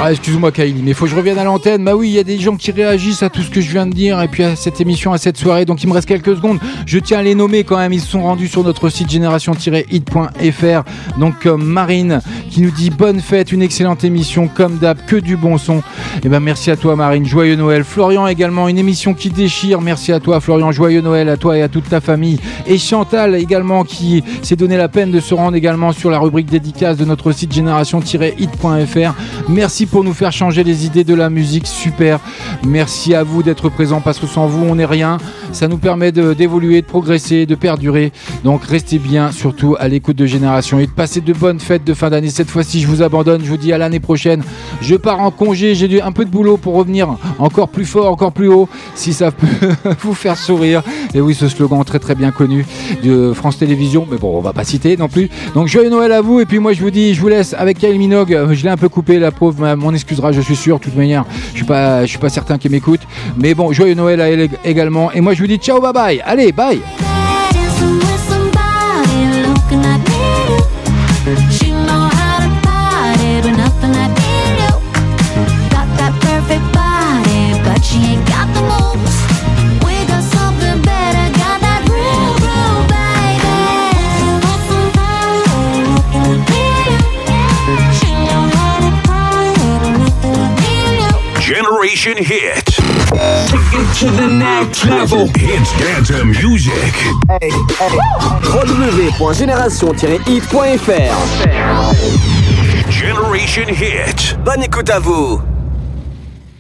Ah, excuse-moi, Kylie, mais faut que je revienne à l'antenne. Bah oui, il y a des gens qui réagissent à tout ce que je viens de dire et puis à cette émission, à cette soirée. Donc, il me reste quelques secondes. Je tiens à les nommer quand même. Ils sont rendus sur notre site génération-hit.fr. Donc, euh, Marine qui nous dit bonne fête, une excellente émission, comme d'hab, que du bon son. Et ben, merci à toi, Marine. Joyeux Noël. Florian également, une émission qui déchire. Merci à toi, Florian. Joyeux Noël à toi et à toute ta famille. Et Chantal également qui s'est donné la peine de se rendre également sur la rubrique dédicace de notre site génération-hit.fr. Merci pour nous faire changer les idées de la musique, super. Merci à vous d'être présents parce que sans vous, on n'est rien. Ça nous permet de- d'évoluer, de, progresser, de perdurer. Donc restez bien, surtout à l'écoute de Génération Hit. Passez de bonnes fêtes de fin d'année. Cette fois-ci, je vous abandonne. Je vous dis à l'année prochaine. Je pars en congé. J'ai un peu de boulot pour revenir encore plus fort, encore plus haut, si ça peut vous faire sourire. Et oui, ce slogan très très bien connu de France Télévisions. Mais bon, on va pas citer non plus. Donc joyeux Noël à vous. Et puis moi, je vous dis, je vous laisse avec Kylie Minogue. Je l'ai un peu coupé, la pauvre. mais M'en je suis sûr. De toute manière, je suis pas, je suis pas certain qu'elle m'écoute. Mais bon, joyeux Noël à elle ég- également. Et moi, je vous dis ciao, bye bye. Allez, bye. Generation Hit. Take it to the next level. Hits dance music. www.génération-hit.fr Generation Hit. Bonne écoute à vous